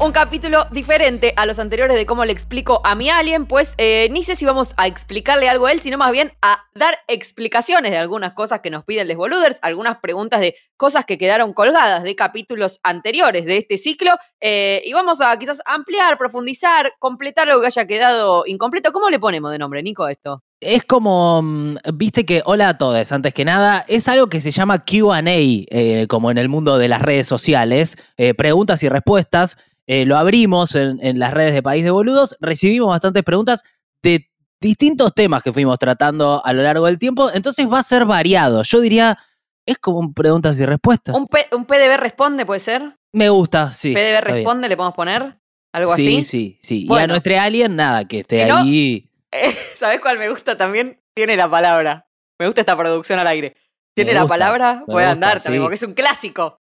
un capítulo diferente a los anteriores de cómo le explico a mi alien, pues eh, ni sé si vamos a explicarle algo a él, sino más bien a dar explicaciones de algunas cosas que nos piden les boluders, algunas preguntas de cosas que quedaron colgadas de capítulos anteriores de este ciclo, eh, y vamos a quizás ampliar, profundizar, completar lo que haya quedado incompleto. ¿Cómo le ponemos de nombre, Nico, esto? Es como, mm, viste que, hola a todos, antes que nada, es algo que se llama QA, eh, como en el mundo de las redes sociales, eh, preguntas y respuestas. Eh, lo abrimos en, en las redes de País de Boludos, recibimos bastantes preguntas de distintos temas que fuimos tratando a lo largo del tiempo, entonces va a ser variado. Yo diría, es como un preguntas y respuestas. ¿Un, P- un PDB responde, puede ser? Me gusta, sí. ¿PDB responde, le podemos poner? ¿Algo sí, así? sí, sí. Y a nuestro alien, nada, que esté Si no- ahí. Eh, ¿Sabes cuál me gusta también? Tiene la palabra. Me gusta esta producción al aire. Tiene la palabra, puede gusta, andar también, sí. porque es un clásico.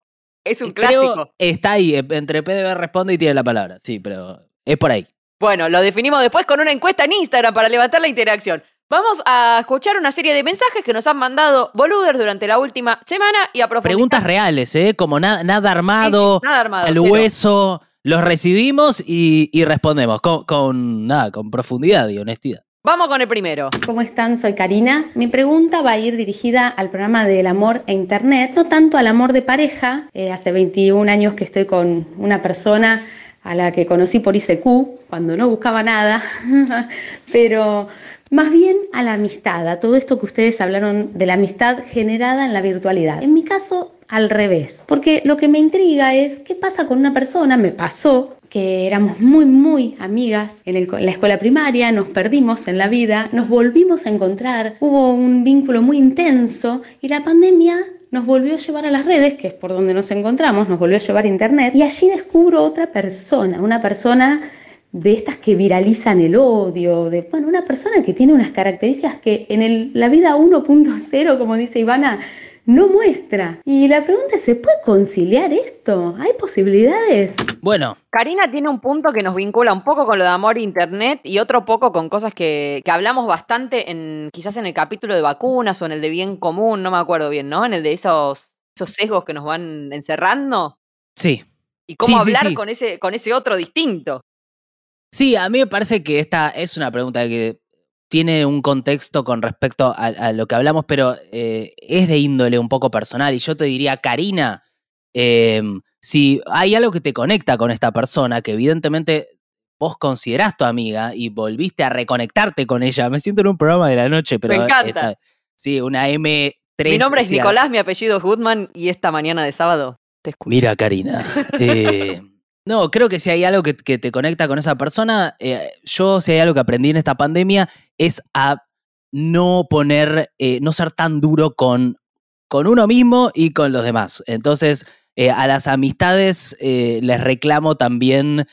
Es un Creo clásico. está ahí, eh, entre PDB responde y tiene la palabra. Sí, pero es por ahí. Bueno, lo definimos después con una encuesta en Instagram para levantar la interacción. Vamos a escuchar una serie de mensajes que nos han mandado boluders durante la última semana y a profundizar. Preguntas reales, ¿eh? Como na- nada Sí, sí, armado, nada armado. al hueso. Los recibimos y, y respondemos con, con, nada, con profundidad y honestidad. Vamos con el primero. ¿Cómo están? Soy Karina. Mi pregunta va a ir dirigida al programa del amor e internet, no tanto al amor de pareja. Eh, hace 21 años que estoy con una persona a la que conocí por ICQ, cuando no buscaba nada, pero más bien a la amistad, a todo esto que ustedes hablaron de la amistad generada en la virtualidad. En mi caso, al revés, porque lo que me intriga es qué pasa con una persona, me pasó que éramos muy, muy amigas en, la escuela primaria, nos perdimos en la vida, nos volvimos a encontrar, hubo un vínculo muy intenso y la pandemia nos volvió a llevar a las redes, que es por donde nos encontramos, nos volvió a llevar a internet y allí descubro otra persona, una persona de estas que viralizan el odio, de bueno, una persona que tiene unas características que en la vida 1.0, como dice Ivana, no muestra. Y la pregunta es, ¿se puede conciliar esto? ¿Hay posibilidades? Bueno, Karina tiene un punto que nos vincula un poco con lo de amor e internet y otro poco con cosas que, que hablamos bastante en quizás en el capítulo de vacunas o en el de bien común, no me acuerdo bien, ¿no? En el de esos, esos sesgos que nos van encerrando sí. y cómo Sí, sí, hablar sí. con ese con ese otro distinto. Sí, a mí me parece que esta es una pregunta que tiene un contexto con respecto a, a lo que hablamos, pero eh, es de índole un poco personal. Y yo te diría, Karina, eh, si hay algo que te conecta con esta persona, que evidentemente vos considerás tu amiga y volviste a reconectarte con ella, me siento en un programa de la noche, pero... Me encanta. esta- sí, una M3. Mi nombre es Nicolás, mi apellido es Goodman y esta mañana de sábado te escucho. Mira, Karina. eh, no, creo que si hay algo que, te conecta con esa persona, eh, yo si hay algo que aprendí en esta pandemia es a no poner, eh, no ser tan duro con, con uno mismo y con los demás. Entonces, eh, a las amistades les reclamo también,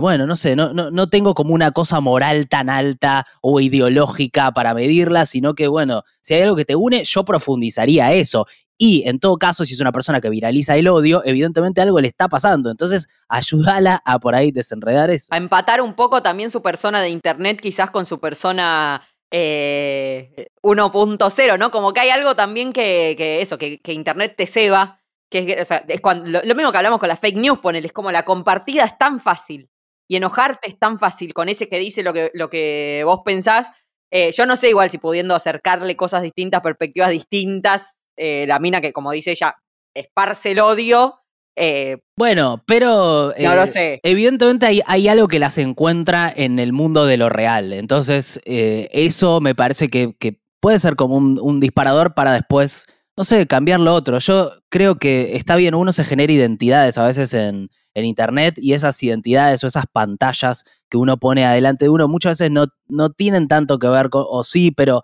bueno, no sé, no, no, no tengo como una cosa moral tan alta o ideológica para medirla, sino que, bueno, si hay algo que te une, yo profundizaría eso. Y en todo caso, si es una persona que viraliza el odio, evidentemente algo le está pasando. Entonces, ayúdala a por ahí desenredar eso. A empatar un poco también su persona de internet quizás con su persona eh, 1.0, ¿no? Como que hay algo también que, que eso, que, que internet te ceba, que es, o sea, es cuando, lo, mismo que hablamos con las fake news, ponele, es como la compartida es tan fácil y enojarte es tan fácil con ese que dice lo que, lo que vos pensás. Eh, yo no sé igual si pudiendo acercarle cosas distintas, perspectivas distintas, eh, la mina que como dice ella, esparce el odio. eh, Bueno, pero No eh, lo sé. evidentemente hay, hay algo que las encuentra en el mundo de lo real. Entonces, eh, eso me parece que, que puede ser como un, un disparador para después, no sé, cambiar lo otro. Yo creo que está bien, uno se genera identidades a veces en, en Internet y esas identidades o esas pantallas que uno pone adelante de uno muchas veces no, no tienen tanto que ver con, o sí, pero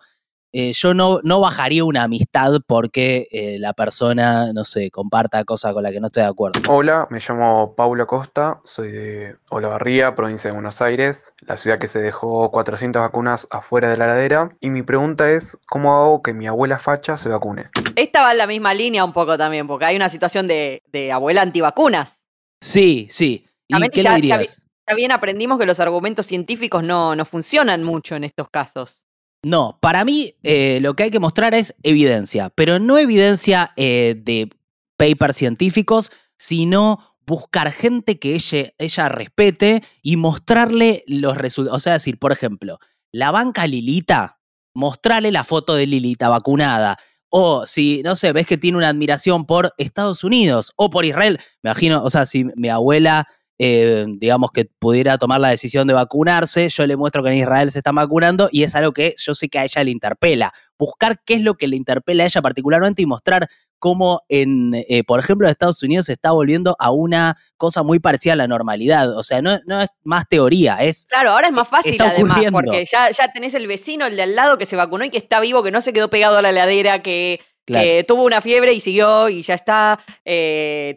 eh, yo no, no bajaría una amistad porque eh, la persona, no sé, comparta cosas con las que no estoy de acuerdo. Hola, me llamo Paulo Costa, soy de Olavarría, provincia de Buenos Aires, la ciudad que se dejó 400 vacunas afuera de la ladera. Y mi pregunta es, ¿cómo hago que mi abuela facha se vacune? Esta va en la misma línea un poco también, porque hay una situación de, de abuela antivacunas. Sí, sí. ¿Y También qué ya- le ya dirías? Ya bien aprendimos que los argumentos científicos no, no funcionan mucho en estos casos. No, para mí eh, lo que hay que mostrar es evidencia, pero no evidencia eh, de papers científicos, sino buscar gente que ella, ella respete y mostrarle los resultados. O sea, decir, por ejemplo, la banca Lilita, mostrarle la foto de Lilita vacunada. O si, no sé, ves que tiene una admiración por Estados Unidos o por Israel. Me imagino, o sea, si mi abuela eh, digamos, que pudiera tomar la decisión de vacunarse, yo le muestro que en Israel se están vacunando y es algo que yo sé que a ella le interpela. Buscar qué es lo que le interpela a ella particularmente y mostrar cómo, en, eh, por ejemplo, en Estados Unidos se está volviendo a una cosa muy parecida a la normalidad. O sea, no, no es más teoría, es... Claro, ahora es más fácil además, porque ya, ya tenés el vecino, el de al lado que se vacunó y que está vivo, que no se quedó pegado a la heladera, que que tuvo una fiebre y siguió y ya está, eh,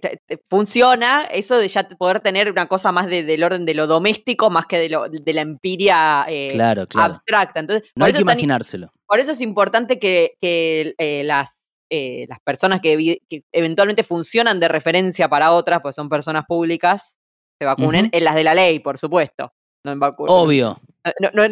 funciona, eso de ya poder tener una cosa más del orden de lo doméstico más que de, lo, de la empiria eh, abstracta. Entonces, no hay que imaginárselo. por eso es importante que, eh, las, las personas que, eventualmente funcionan de referencia para otras, pues son personas públicas, se vacunen, en las de la ley, por supuesto. No en Obvio. No, no,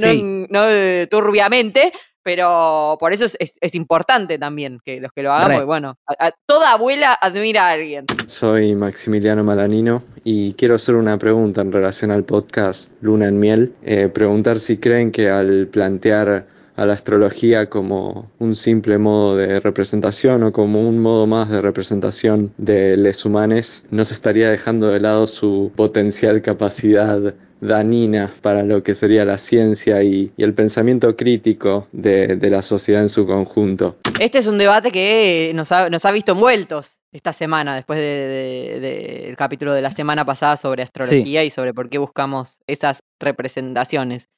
no, turbiamente, pero por eso es, importante también que los que lo hagan, porque bueno, toda abuela admira a alguien. Soy Maximiliano Malanino y quiero hacer una pregunta en relación al podcast Luna en Miel. Eh, preguntar si creen que al plantear a la astrología como un simple modo de representación o como un modo más de representación de les humanos, no se estaría dejando de lado su potencial capacidad danina para lo que sería la ciencia y, el pensamiento crítico de, la sociedad en su conjunto. Este es un debate que nos ha, nos ha visto envueltos esta semana, después del capítulo de la semana pasada sobre astrología y sobre por qué buscamos esas representaciones.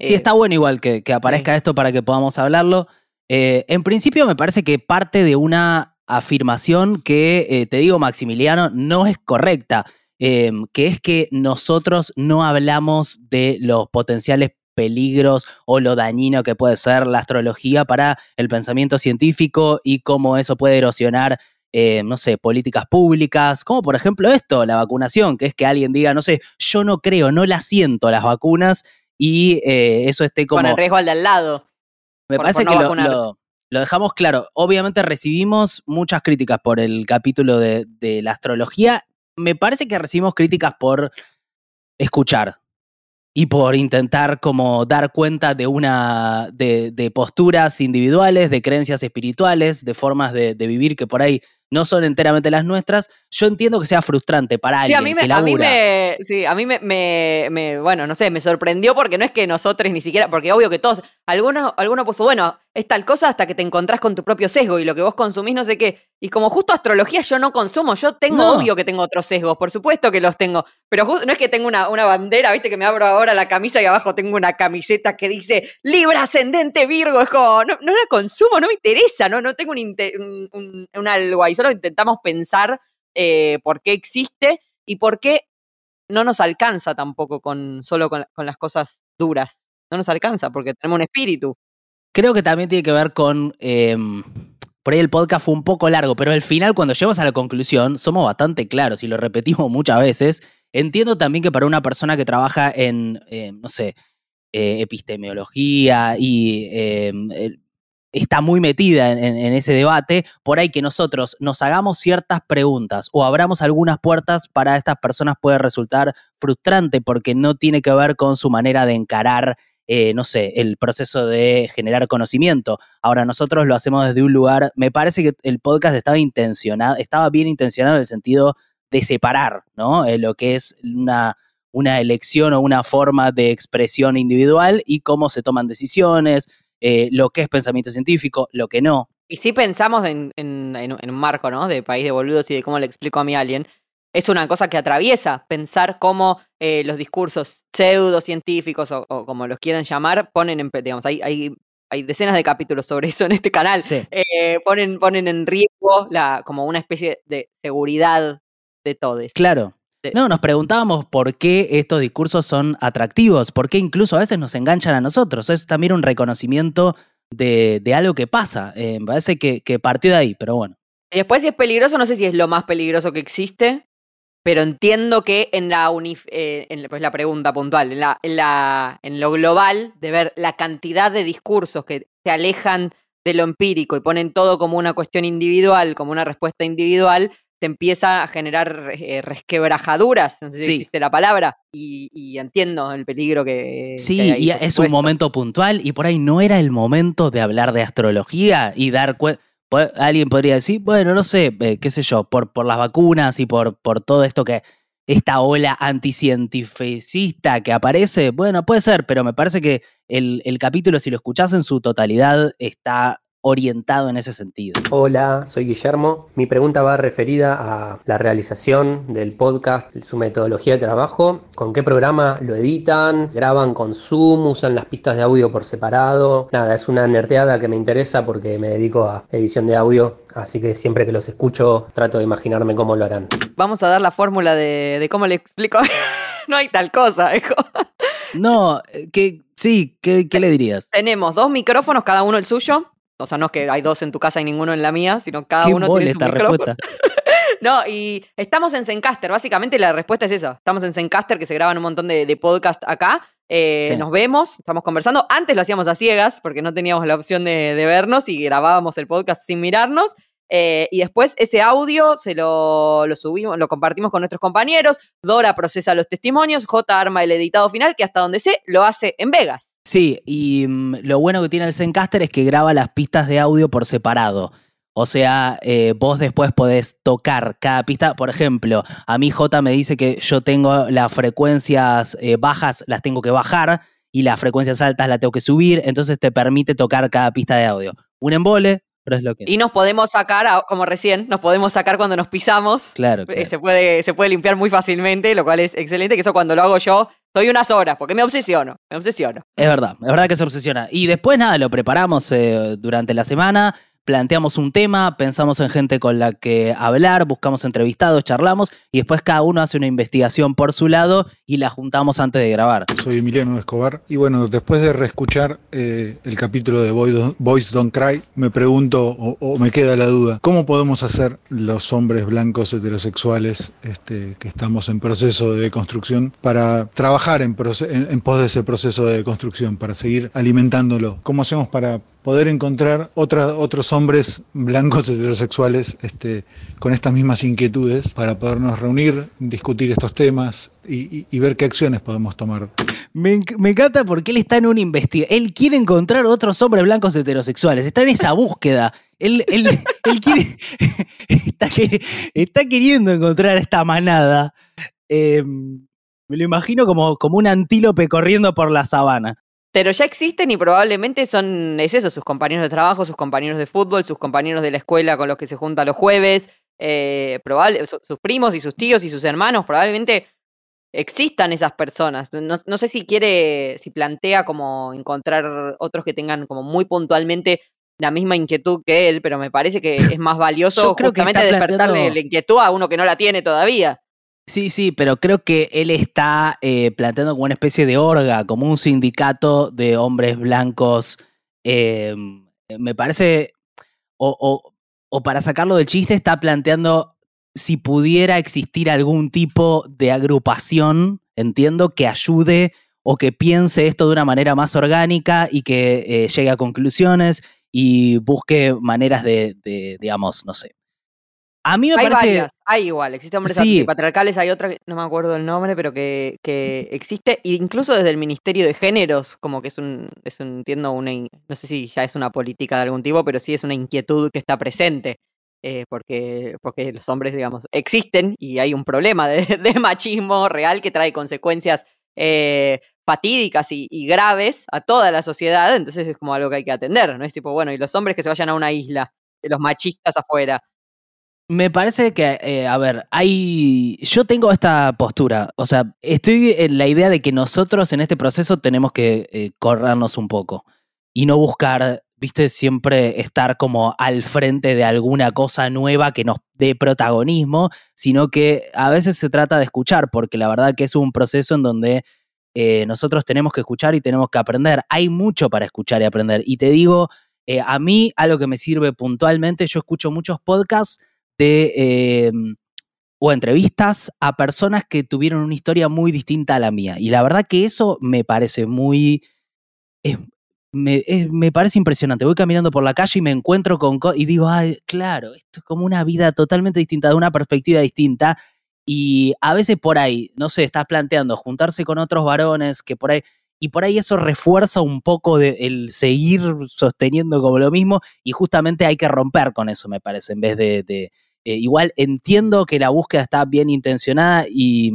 Sí, eh, está bueno igual que, aparezca esto para que podamos hablarlo. Eh, en principio me parece que parte de una afirmación que, eh, te digo Maximiliano, no es correcta. Em, que es que nosotros no hablamos de los potenciales peligros o lo dañino que puede ser la astrología para el pensamiento científico y cómo eso puede erosionar, eh, no sé, políticas públicas, como por ejemplo esto, la vacunación, que es que alguien diga, no sé, yo no creo, no la siento las vacunas y eh, eso esté como... Con el riesgo al de al lado. Me parece que lo, dejamos claro. Obviamente recibimos muchas críticas por el capítulo de, de la astrología me parece que recibimos críticas por escuchar y por intentar como dar cuenta de una de, de posturas individuales, de creencias espirituales, de formas de, de, vivir que por ahí no son enteramente las nuestras, yo entiendo que sea frustrante para alguien sí, a mí me, que A mí me, sí, a mí me, me, bueno, no sé, me sorprendió porque no es que nosotros ni siquiera, porque obvio que todos, algunos, alguno puso, bueno, es tal cosa hasta que te encontrás con tu propio sesgo y lo que vos consumís no sé qué. Y como justo astrología yo no consumo, yo tengo, obvio que tengo otros sesgos, por supuesto que los tengo, pero no es que tengo una, una bandera, viste que me abro ahora la camisa y abajo tengo una camiseta que dice Libra ascendente Virgo, es como, no, no la consumo, no me interesa, no, no tengo un, un, un algo ahí, solo intentamos pensar eh, por qué existe y por qué no nos alcanza tampoco con solo con, las cosas duras. No nos alcanza porque tenemos un espíritu. Creo que también tiene que ver con. Em, por ahí el podcast fue un poco largo, pero al final, cuando llegamos a la conclusión, somos bastante claros y lo repetimos muchas veces. Entiendo también que para una persona que trabaja en, em, no sé, eh, epistemología y em, está muy metida en, ese debate, por ahí que nosotros nos hagamos ciertas preguntas o abramos algunas puertas para estas personas puede resultar frustrante porque no tiene que ver con su manera de encarar, eh, no sé, el proceso de generar conocimiento. Ahora nosotros lo hacemos desde un lugar, me parece que el podcast estaba intencionado, estaba bien intencionado en el sentido de separar, ¿no? Eh, lo que es una una elección o una forma de expresión individual y cómo se toman decisiones, eh, lo que es pensamiento científico, lo que no. Y si pensamos en, un marco, ¿no? De país de boludos y de cómo le explico a mi alguien, es una cosa que atraviesa pensar cómo eh, los discursos pseudocientíficos o, o como los quieran llamar ponen en, digamos, hay, hay, hay decenas de capítulos sobre eso en este canal, eh, ponen, ponen en riesgo la, como una especie de seguridad de todos. Claro. No, nos preguntábamos por qué estos discursos son atractivos, por qué incluso a veces nos enganchan a nosotros. Es también un reconocimiento de, algo que pasa. Eh, me parece que, partió de ahí, pero bueno. Y después, si es peligroso, no sé si es lo más peligroso que existe, pero entiendo que en la, eh, pues la pregunta puntual, en, la, en, la, en lo global, de ver la cantidad de discursos que se alejan de lo empírico y ponen todo como una cuestión individual, como una respuesta individual, te empieza a generar eh, resquebrajaduras, no sé si Sí. existe la palabra, y, y entiendo el peligro que... Sí, ahí, y es un momento puntual y por ahí no era el momento de hablar de astrología y dar cuenta. Alguien podría decir, bueno, no sé, eh, qué sé yo, por, por las vacunas y por, por todo esto que, esta ola anticientificista que aparece, bueno, puede ser, pero me parece que el, el capítulo, si lo escuchás en su totalidad, está orientado en ese sentido. Hola, soy Guillermo. Mi pregunta va referida a la realización del podcast, su metodología de trabajo, con qué programa lo editan, graban con Zoom, usan las pistas de audio por separado. Nada, es una nerdeada que me interesa porque me dedico a edición de audio, así que siempre que los escucho trato de imaginarme cómo lo harán. Vamos a dar la fórmula de, de cómo le explico. no hay tal cosa, hijo. No, eh, que sí, ¿qué, qué le dirías? Tenemos dos micrófonos, cada uno el suyo. O sea, no es que hay dos en tu casa y ninguno en la mía, sino cada Qué uno tiene su micrófono. No, y estamos en Zencaster. Básicamente la respuesta es esa. Estamos en Zencaster, que se graban un montón de, de podcast acá. Eh, Sí. Nos vemos, estamos conversando. Antes lo hacíamos a ciegas, porque no teníamos la opción de, de vernos y grabábamos el podcast sin mirarnos. Eh, y después ese audio se lo, lo subimos, lo compartimos con nuestros compañeros. Dora procesa los testimonios, J arma el editado final, que hasta donde sé lo hace en Vegas. Sí, y mm, lo bueno que tiene el Zencaster es que graba las pistas de audio por separado. O sea, eh, vos después podés tocar cada pista. Por ejemplo, a mí J me dice que yo tengo las frecuencias eh, bajas, las tengo que bajar, y las frecuencias altas las tengo que subir. Entonces te permite tocar cada pista de audio. Un embole, pero es lo que. Y nos podemos sacar, a- como recién, nos podemos sacar cuando nos pisamos. Claro, Eh, claro. Se, puede, se puede limpiar muy fácilmente, lo cual es excelente, que eso cuando lo hago yo, estoy unas horas, porque me obsesiono, me obsesiono. Es verdad, es verdad que se obsesiona. Y después nada, lo preparamos eh, durante la semana, planteamos un tema, pensamos en gente con la que hablar, buscamos entrevistados, charlamos y después cada uno hace una investigación por su lado y la juntamos antes de grabar. Soy Emiliano Escobar y bueno, después de reescuchar eh, el capítulo de Boys Don't Cry, me pregunto o, me queda la duda, ¿cómo podemos hacer los hombres blancos heterosexuales este, que estamos en proceso de construcción para trabajar en pos de ese proceso de construcción, para seguir alimentándolo? ¿Cómo hacemos para poder encontrar otros hombres blancos heterosexuales este, con estas mismas inquietudes para podernos reunir, discutir estos temas y, ver qué acciones podemos tomar? Me, enc- me encanta porque él está en una investigación. Él quiere encontrar otros hombres blancos heterosexuales. Está en esa búsqueda. Él, está, que- está queriendo encontrar esta manada. Eh, me lo imagino como un antílope corriendo por la sabana. Pero ya existen y probablemente son, es eso, sus compañeros de trabajo, sus compañeros de fútbol, sus compañeros de la escuela con los que se junta los jueves, eh, probable, su- sus primos y sus tíos y sus hermanos, probablemente existan esas personas. No, no sé si quiere, si plantea como encontrar otros que tengan como muy puntualmente la misma inquietud que él, pero me parece que es más valioso creo justamente despertarle la inquietud a uno que no la tiene todavía. Sí, sí, pero creo que él está eh, planteando como una especie de orga, como un sindicato de hombres blancos. eh, me parece, o, o- o para sacarlo del chiste, está planteando si pudiera existir algún tipo de agrupación, entiendo, que ayude o que piense esto de una manera más orgánica y que eh, llegue a conclusiones y busque maneras de, de, digamos, no sé. A mí me Hay parece... varias, hay igual, existen hombres Sí. antipatriarcales, hay otra que no me acuerdo el nombre, pero que, que existe, e incluso desde el Ministerio de Géneros, como que es un, es un, entiendo, una, no sé si ya es una política de algún tipo, pero sí es una inquietud que está presente, eh, porque, porque los hombres, digamos, existen y hay un problema de, de machismo real que trae consecuencias eh, fatídicas y, y graves a toda la sociedad, entonces es como algo que hay que atender, ¿no? Es tipo, bueno, y los hombres que se vayan a una isla, los machistas afuera. Me parece que, eh, a ver, hay. Yo tengo esta postura. O sea, estoy en la idea de que nosotros en este proceso tenemos que eh, corrernos un poco y no buscar, viste, siempre estar como al frente de alguna cosa nueva que nos dé protagonismo, sino que a veces se trata de escuchar, porque la verdad que es un proceso en donde eh, nosotros tenemos que escuchar y tenemos que aprender. Hay mucho para escuchar y aprender. Y te digo, a mí algo que me sirve puntualmente, yo escucho muchos podcasts de eh, o entrevistas a personas que tuvieron una historia muy distinta a la mía. Y la verdad que eso me parece muy... me, me parece impresionante. Voy caminando por la calle y me encuentro con... co- Y digo, claro, esto es como una vida totalmente distinta, de una perspectiva distinta. Y a veces por ahí, no sé, estás planteando juntarse con otros varones que por ahí... Y por ahí eso refuerza un poco de el seguir sosteniendo como lo mismo y justamente hay que romper con eso, me parece, en vez de- eh, igual entiendo que la búsqueda está bien intencionada y,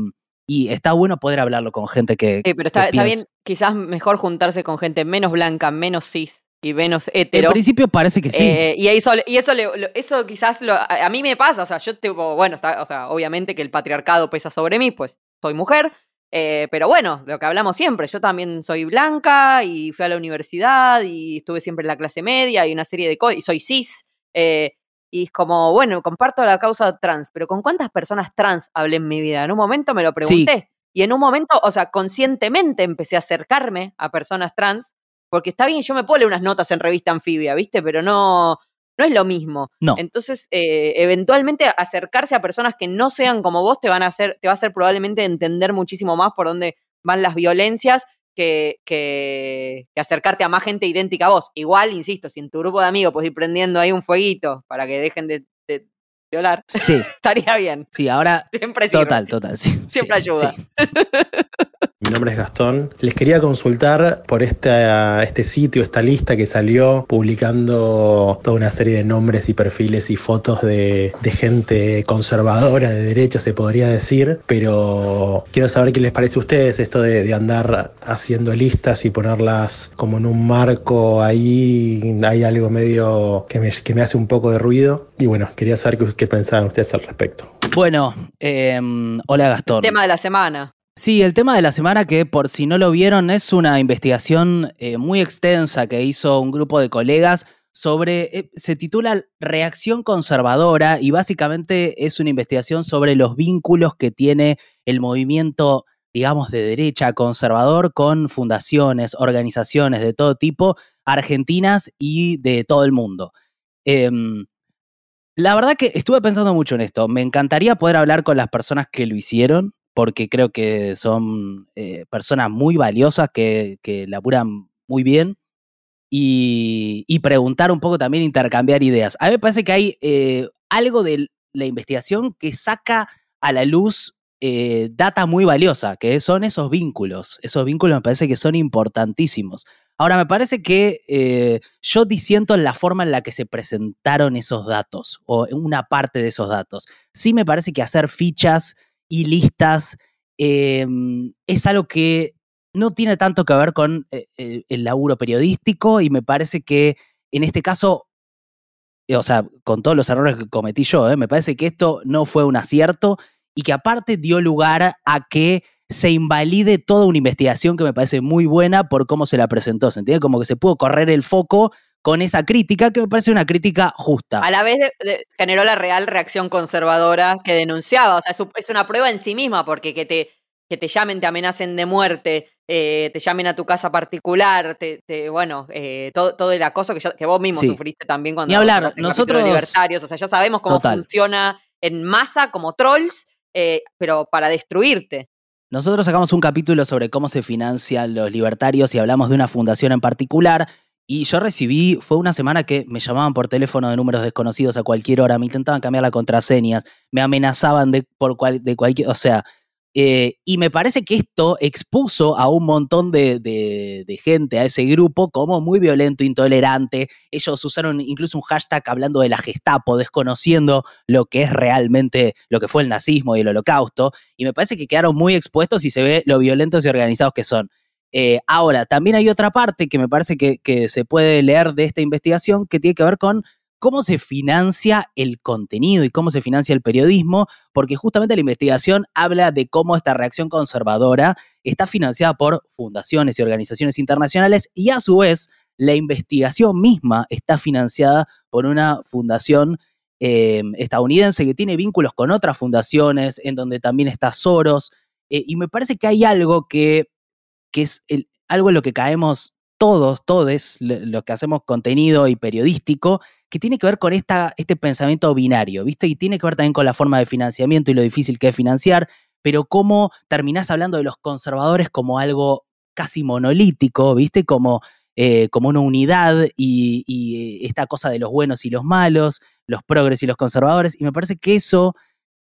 y está bueno poder hablarlo con gente que... Sí, pero está, está bien, quizás mejor juntarse con gente menos blanca, menos cis y menos En hetero. principio parece que sí. Eh, y eso, y eso, le- eso quizás lo- a, a mí me pasa, o sea, yo tipo, bueno, está, o sea, obviamente que el patriarcado pesa sobre mí, pues soy mujer, eh, pero bueno, lo que hablamos siempre, yo también soy blanca y fui a la universidad y estuve siempre en la clase media y una serie de cosas, y soy cis, eh, y es como, bueno, comparto la causa trans, pero ¿con cuántas personas trans hablé en mi vida? En un momento me lo pregunté. Y en un momento, o sea, conscientemente empecé a acercarme a personas trans, porque está bien, yo me puedo leer unas notas en revista anfibia, ¿viste? Pero no, no es lo mismo. No. Entonces, eh, eventualmente acercarse a personas que no sean como vos te van a hacer, te va a hacer probablemente entender muchísimo más por dónde van las violencias que, que, que acercarte a más gente idéntica a vos. Igual, insisto, si en tu grupo de amigos puedes ir prendiendo ahí un fueguito para que dejen de, de violar, Sí, estaría bien. sí, ahora Siempre sirve. total, total, sí. Siempre sí, ayuda. sí. Mi nombre es Gastón. Les quería consultar por esta- este sitio, esta lista que salió publicando toda una serie de nombres y perfiles y fotos de, de gente conservadora, de derecha se podría decir, pero quiero saber qué les parece a ustedes esto de, de andar haciendo listas y ponerlas como en un marco ahí, hay algo medio que me, que me hace un poco de ruido y bueno, quería saber qué, qué pensaban ustedes al respecto. Bueno, em, hola Gastón. Tema de la semana. Sí, el tema de la semana que por si no lo vieron es una investigación eh, muy extensa que hizo un grupo de colegas sobre, eh, se titula Reacción conservadora y básicamente es una investigación sobre los vínculos que tiene el movimiento, digamos, de derecha conservador con fundaciones, organizaciones de todo tipo, argentinas y de todo el mundo. Em, la verdad que estuve pensando mucho en esto. Me encantaría poder hablar con las personas que lo hicieron, porque creo que son eh, personas muy valiosas que, que laburan muy bien. Y, preguntar un poco también, intercambiar ideas. A mí me parece que hay eh, algo de la investigación que saca a la luz eh, data muy valiosa, que son esos vínculos. Esos vínculos me parece que son importantísimos. Ahora, me parece que eh, yo disiento en la forma en la que se presentaron esos datos, o en una parte de esos datos. Sí me parece que hacer fichas y listas eh, es algo que no tiene tanto que ver con eh, el, el laburo periodístico y me parece que en este caso, eh, o sea, con todos los errores que cometí yo, eh, me parece que esto no fue un acierto y que aparte dio lugar a que se invalide toda una investigación que me parece muy buena por cómo se la presentó. ¿Se entiende? Como que se pudo correr el foco con esa crítica, que me parece una crítica justa. A la vez de- de- generó la real reacción conservadora que denunciaba. O sea, es, un- es una prueba en sí misma, porque que te, que te llamen, te amenacen de muerte, eh, te llamen a tu casa particular, te, te- bueno, eh, todo, todo el acoso que, yo- que vos mismo Sí. sufriste también cuando Ni hablar, nosotros- libertarios. O sea, ya sabemos cómo Total. funciona en masa como trolls, eh, pero para destruirte. Nosotros sacamos un capítulo sobre cómo se financian los libertarios y hablamos de una fundación en particular. Y yo recibí, fue una semana que me llamaban por teléfono de números desconocidos a cualquier hora, me intentaban cambiar las contraseñas, me amenazaban de, por cual- de cualquier, o sea, eh, y me parece que esto expuso a un montón de, de- de gente, a ese grupo, como muy violento, intolerante. Ellos usaron incluso un hashtag hablando de la Gestapo, desconociendo lo que es realmente lo que fue el nazismo y el holocausto. Y me parece que quedaron muy expuestos y se ve lo violentos y organizados que son. Eh, ahora, también hay otra parte que me parece que, se puede leer de esta investigación que tiene que ver con cómo se financia el contenido y cómo se financia el periodismo, porque justamente la investigación habla de cómo esta reacción conservadora está financiada por fundaciones y organizaciones internacionales y a su vez la investigación misma está financiada por una fundación eh, estadounidense que tiene vínculos con otras fundaciones, en donde también está Soros, eh, y me parece que hay algo que, que es algo en lo que caemos todos, lo- los que hacemos contenido y periodístico, que tiene que ver con este pensamiento binario, ¿viste? Y tiene que ver también con la forma de financiamiento y lo difícil que es financiar, pero cómo terminás hablando de los conservadores como algo casi monolítico, ¿viste? Como eh, como una unidad y, y, esta cosa de los buenos y los malos, los progres y los conservadores, y me parece que eso,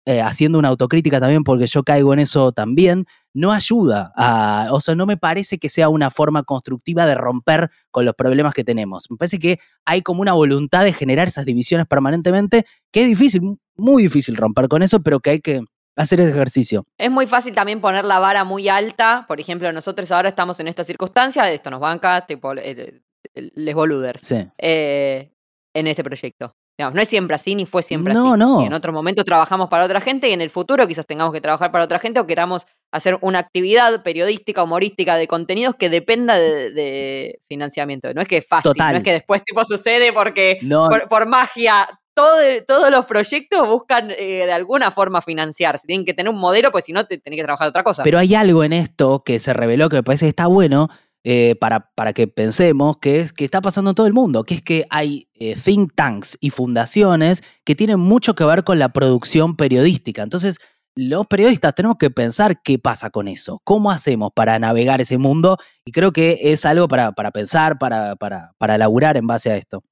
eh, haciendo una autocrítica también, porque yo caigo en eso también, no ayuda a, o sea, no me parece que sea una forma constructiva de romper con los problemas que tenemos. Me parece que hay como una voluntad de generar esas divisiones permanentemente, que es difícil, muy difícil romper con eso, pero que hay que hacer el ejercicio. Es muy fácil también poner la vara muy alta. Por ejemplo, nosotros ahora estamos en esta circunstancia, esto nos banca, tipo, eh, les boluders. Eh, en este proyecto. Digamos, no es siempre así, ni fue siempre No, así. no. Y en otro momento trabajamos para otra gente y en el futuro quizás tengamos que trabajar para otra gente o queramos hacer una actividad periodística, humorística de contenidos que dependa de, de financiamiento. No es que es fácil, Total. no es que después tipo sucede porque No, por, por magia todo- todos los proyectos buscan eh, de alguna forma financiarse. Tienen que tener un modelo, pues si no, te, tenés que trabajar otra cosa. Pero hay algo en esto que se reveló que me parece que está bueno eh, para, para que pensemos, que es que está pasando en todo el mundo, que es que hay eh, think tanks y fundaciones que tienen mucho que ver con la producción periodística. Entonces, los periodistas tenemos que pensar qué pasa con eso, cómo hacemos para navegar ese mundo y creo que es algo para, para pensar, para, para, para laburar en base a esto.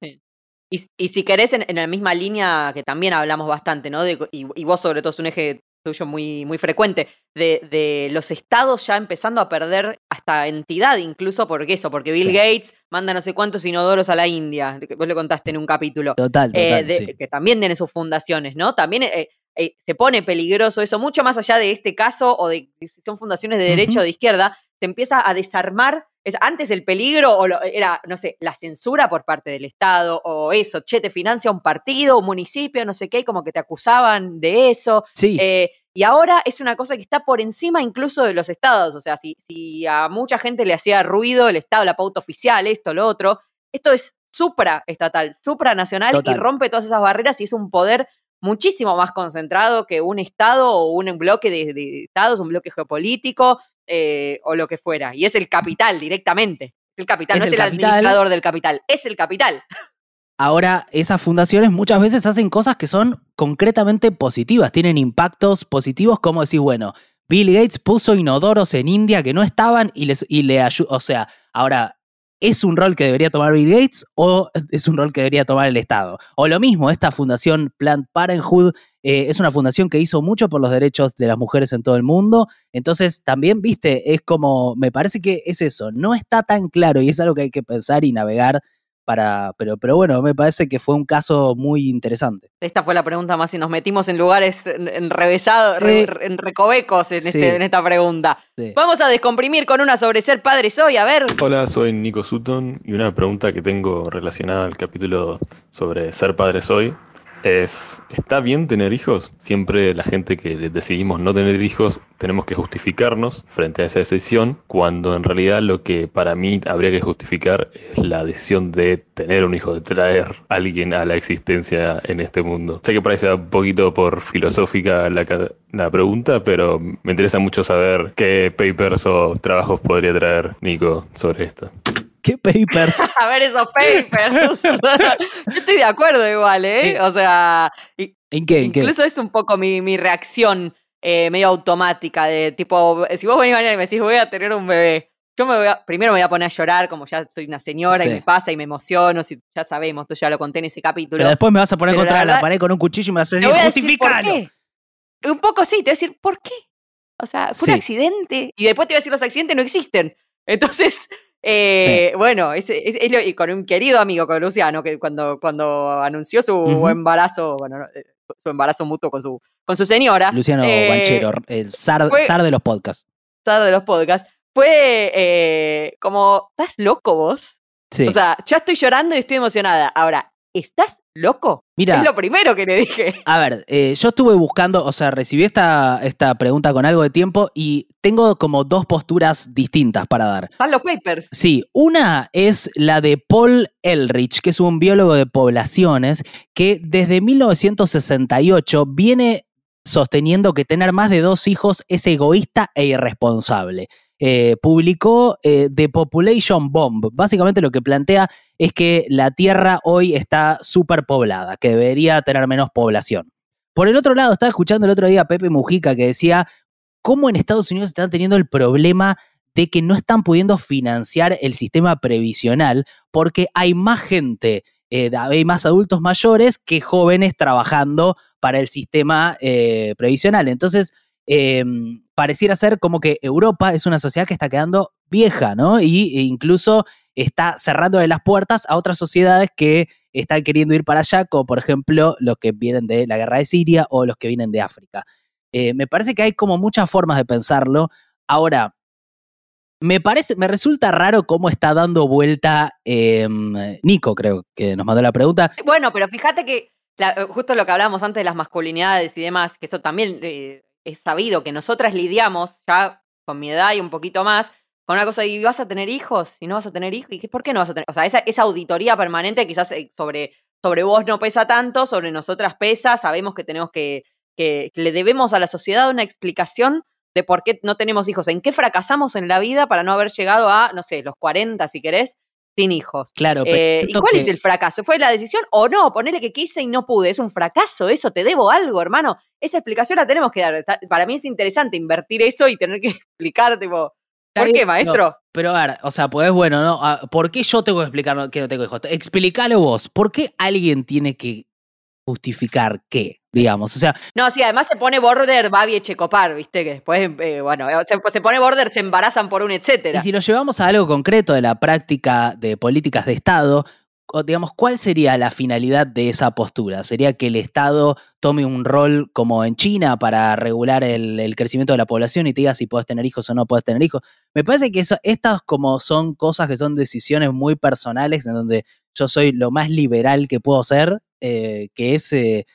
Y, y si querés, en, en la misma línea que también hablamos bastante, ¿no? Y, y vos sobre todo es un eje tuyo muy, muy frecuente, de, de los estados ya empezando a perder hasta entidad, incluso porque eso, porque Bill Sí. Gates manda no sé cuántos inodoros a la India, que vos le contaste en un capítulo, Total, total, eh, de- sí. que también tiene sus fundaciones, ¿no? También eh, eh, se pone peligroso eso, mucho más allá de este caso o de si son fundaciones de derecha o de izquierda, se empieza a desarmar. Es, antes el peligro o lo- era, no sé, la censura por parte del Estado o eso, che, te financia un partido, un municipio, no sé qué, como que te acusaban de eso. Sí, Eh, y ahora es una cosa que está por encima incluso de los estados. O sea, si, si a mucha gente le hacía ruido el Estado, la pauta oficial, esto, lo otro, esto es supraestatal, supranacional y rompe todas esas barreras y es un poder muchísimo más concentrado que un Estado o un bloque de, de estados, un bloque geopolítico eh, o lo que fuera. Y es el capital directamente. Es el capital, Es no es el el, capital. administrador del capital, es el capital. Ahora, esas fundaciones muchas veces hacen cosas que son concretamente positivas, tienen impactos positivos, como decir, bueno, Bill Gates puso inodoros en India que no estaban y, les, y le ayudó. O sea, ahora, ¿es un rol que debería tomar Bill Gates o es un rol que debería tomar el Estado? O lo mismo, esta fundación Planned Parenthood eh, es una fundación que hizo mucho por los derechos de las mujeres en todo el mundo. Entonces, también, viste, es como, me parece que es eso, no está tan claro y es algo que hay que pensar y navegar para, pero, pero bueno, me parece que fue un caso muy interesante. Esta fue la pregunta más y nos metimos en lugares en- enrevesados, re- Eh, re- en recovecos en, sí. este- en esta pregunta. Sí. Vamos a descomprimir con una sobre ser padres hoy, a ver. Hola, soy Nico Sutton y una pregunta que tengo relacionada al capítulo sobre ser padres hoy es, ¿está bien tener hijos? Siempre la gente que decidimos no tener hijos tenemos que justificarnos frente a esa decisión, cuando en realidad lo que para mí habría que justificar es la decisión de tener un hijo, de traer a alguien a la existencia en este mundo. Sé que parece un poquito por filosófica la, la pregunta, pero me interesa mucho saber qué papers o trabajos podría traer Nico sobre esto. ¿Qué papers? A ver esos papers. Yo estoy de acuerdo igual, ¿eh? Eh, O sea, ¿En qué? ¿En qué? incluso es un poco mi, mi reacción eh, medio automática de tipo, si vos venís mañana y me decís voy a tener un bebé, yo me voy a, primero me voy a poner a llorar como ya soy una señora y me pasa y me emociono, si ya sabemos, esto ya lo conté en ese capítulo. Pero después me vas a poner Pero contra la, verdad- pared con un cuchillo y me vas a decir, por qué. Un poco sí, te voy a decir por qué. O sea, fue Sí. un accidente. Y después te voy a decir los accidentes no existen. Entonces, eh, bueno, es, es- es lo- y con un querido amigo, con Luciano, que cuando, cuando anunció su embarazo, bueno, no, eh, su embarazo mutuo con su, con su señora, Luciano eh, Banchero, el zar, fue- zar de los podcasts. zar de los podcasts, fue eh, como, ¿estás loco vos? Sí. O sea, ya estoy llorando y estoy emocionada. Ahora, ¿estás loco? Mira, Es lo primero que le dije. a ver, eh, yo estuve buscando, o sea, recibí esta, esta pregunta con algo de tiempo y tengo como dos posturas distintas para dar. Están los papers. Sí, una es la de Paul Elrich, que es un biólogo de poblaciones que desde 1968 viene sosteniendo que tener más de dos hijos es egoísta e irresponsable. Eh, publicó eh, The Population Bomb. Básicamente lo que plantea es que la Tierra hoy está superpoblada, que debería tener menos población. Por el otro lado, estaba escuchando el otro día a Pepe Mujica que decía cómo en Estados Unidos están teniendo el problema de que no están pudiendo financiar el sistema previsional porque hay más gente, eh, hay más adultos mayores que jóvenes trabajando para el sistema previsional. Entonces, em, pareciera ser como que Europa es una sociedad que está quedando vieja, ¿no? Y, e incluso está cerrándole las puertas a otras sociedades que están queriendo ir para allá, como por ejemplo los que vienen de la guerra de Siria o los que vienen de África. Eh, me parece que hay como muchas formas de pensarlo. Ahora, me parece, me resulta raro cómo está dando vuelta em, Nico, creo que nos mandó la pregunta. Bueno, pero fíjate que justo lo que hablábamos antes de las masculinidades y demás, que eso también eh, es sabido, que nosotras lidiamos ya con mi edad y un poquito más, con una cosa, ¿y vas a tener hijos? ¿Y no vas a tener hijos? ¿Y por qué no vas a tener? O sea, esa, esa auditoría permanente quizás eh, sobre, sobre vos no pesa tanto, sobre nosotras pesa, sabemos que tenemos que, que, le debemos a la sociedad una explicación de por qué no tenemos hijos, en qué fracasamos en la vida para no haber llegado a, no sé, los 40, si querés, sin hijos. Claro, eh, ¿Y cuál es el fracaso? ¿Fue la decisión o no? Ponele que quise y no pude. Es un fracaso, eso, te debo algo, hermano. Esa explicación la tenemos que dar. Para mí es interesante invertir eso y tener que explicar, tipo, ¿Por qué, maestro? pero a ver, o sea, pues bueno, ¿no? Ah, ¿Por qué yo tengo que explicar que no tengo hijos? Explícalo vos. ¿Por qué alguien tiene que justificar qué? Digamos, o sea. No, sí, además se pone border Babi y Checopar, ¿viste? Que después, eh, bueno, se, se, pone border, se embarazan por un etcétera. Y si lo llevamos a algo concreto de la práctica de políticas de Estado, digamos, ¿cuál sería la finalidad de esa postura? ¿Sería que el Estado tome un rol como en China para regular el, crecimiento de la población y te diga si puedes tener hijos o no puedes tener hijos? Me parece que estas como son cosas que son decisiones muy personales en donde yo soy lo más liberal que puedo ser, eh, que es eh,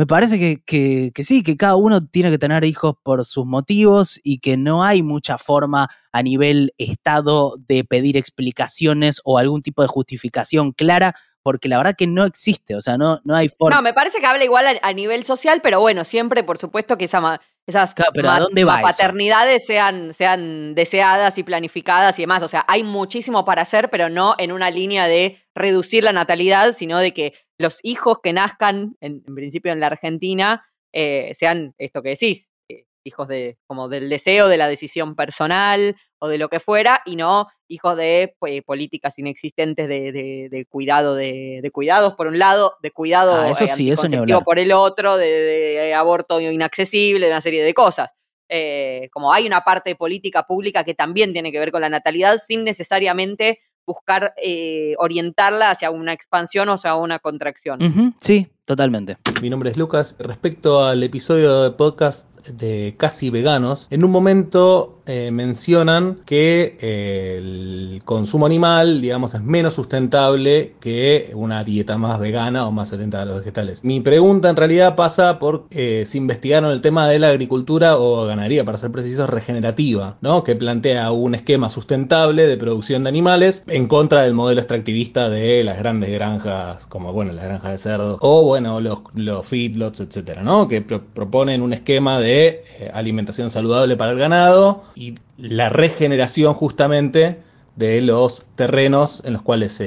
me parece que, sí, que cada uno tiene que tener hijos por sus motivos y que no hay mucha forma a nivel Estado de pedir explicaciones o algún tipo de justificación clara, porque la verdad que no existe, o sea, no, no hay forma. No, me parece que habla igual a, nivel social, pero bueno, siempre, por supuesto, que esa, esas paternidades sean, sean deseadas y planificadas y demás. O sea, hay muchísimo para hacer, pero no en una línea de reducir la natalidad, sino de que los hijos que nazcan, en, principio en la Argentina, eh, sean esto que decís, eh, hijos de, como del deseo, de la decisión personal o de lo que fuera, y no hijos de pues, políticas inexistentes de, cuidado, de, cuidados por un lado, de cuidado ah, eso sí, eso por el otro, de, aborto inaccesible, de una serie de cosas. Eh, como hay una parte de política pública que también tiene que ver con la natalidad, sin necesariamente buscar eh, orientarla hacia una expansión o hacia una contracción. Sí, totalmente. Mi nombre es Lucas. Respecto al episodio de podcast de casi veganos, en un momento eh, mencionan que eh, el consumo animal, digamos, es menos sustentable que una dieta más vegana o más orientada a los vegetales. Mi pregunta en realidad pasa por eh, si investigaron el tema de la agricultura o ganadería, para ser precisos, regenerativa, ¿no? Que plantea un esquema sustentable de producción de animales en contra del modelo extractivista de las grandes granjas, como bueno, las granjas de cerdos, o bueno, los, los feedlots, etcétera, ¿no? Que proponen un esquema de eh, alimentación saludable para el ganado y la regeneración justamente de los terrenos en los cuales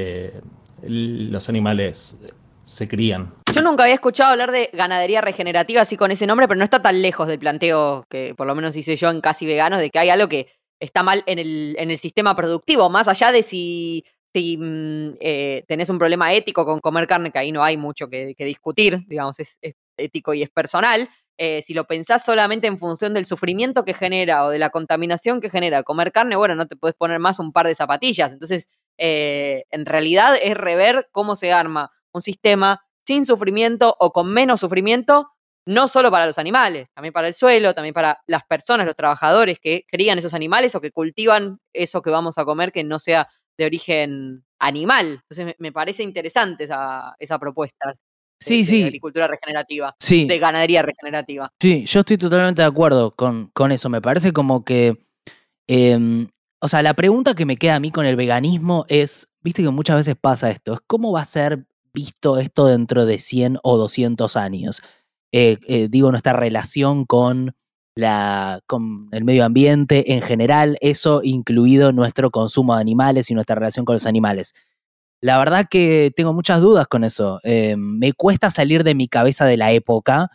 los animales se crían. Yo nunca había escuchado hablar de ganadería regenerativa así con ese nombre, pero no está tan lejos del planteo que por lo menos hice yo en Casi Veganos, de que hay algo que está mal en el, en el sistema productivo, más allá de si, si mm, eh, tenés un problema ético con comer carne, que ahí no hay mucho que, discutir, digamos, es, ético y es personal, eh, si lo pensás solamente en función del sufrimiento que genera o de la contaminación que genera comer carne, bueno, no te puedes poner más un par de zapatillas. Entonces, eh, en realidad es rever cómo se arma un sistema sin sufrimiento o con menos sufrimiento, no solo para los animales, también para el suelo, también para las personas, los trabajadores que crían esos animales o que cultivan eso que vamos a comer que no sea de origen animal. Entonces me, parece interesante esa, esa propuesta. Sí, sí. De agricultura regenerativa. Sí. De ganadería regenerativa. Sí, yo estoy totalmente de acuerdo con, con eso. Me parece como que. Em, o sea, la pregunta que me queda a mí con el veganismo es: viste que muchas veces pasa esto, es cómo va a ser visto esto dentro de 100 o 200 años. Eh, eh, digo, nuestra relación con, la, con el medio ambiente en general, eso incluido nuestro consumo de animales y nuestra relación con los animales. La verdad que tengo muchas dudas con eso. Eh, me cuesta salir de mi cabeza de la época,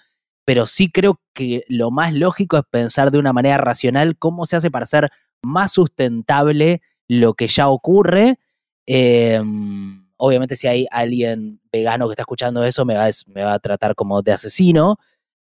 pero sí creo que lo más lógico es pensar de una manera racional cómo se hace para ser más sustentable lo que ya ocurre. Em, obviamente si hay alguien vegano que está escuchando eso me va, a- me va a tratar como de asesino,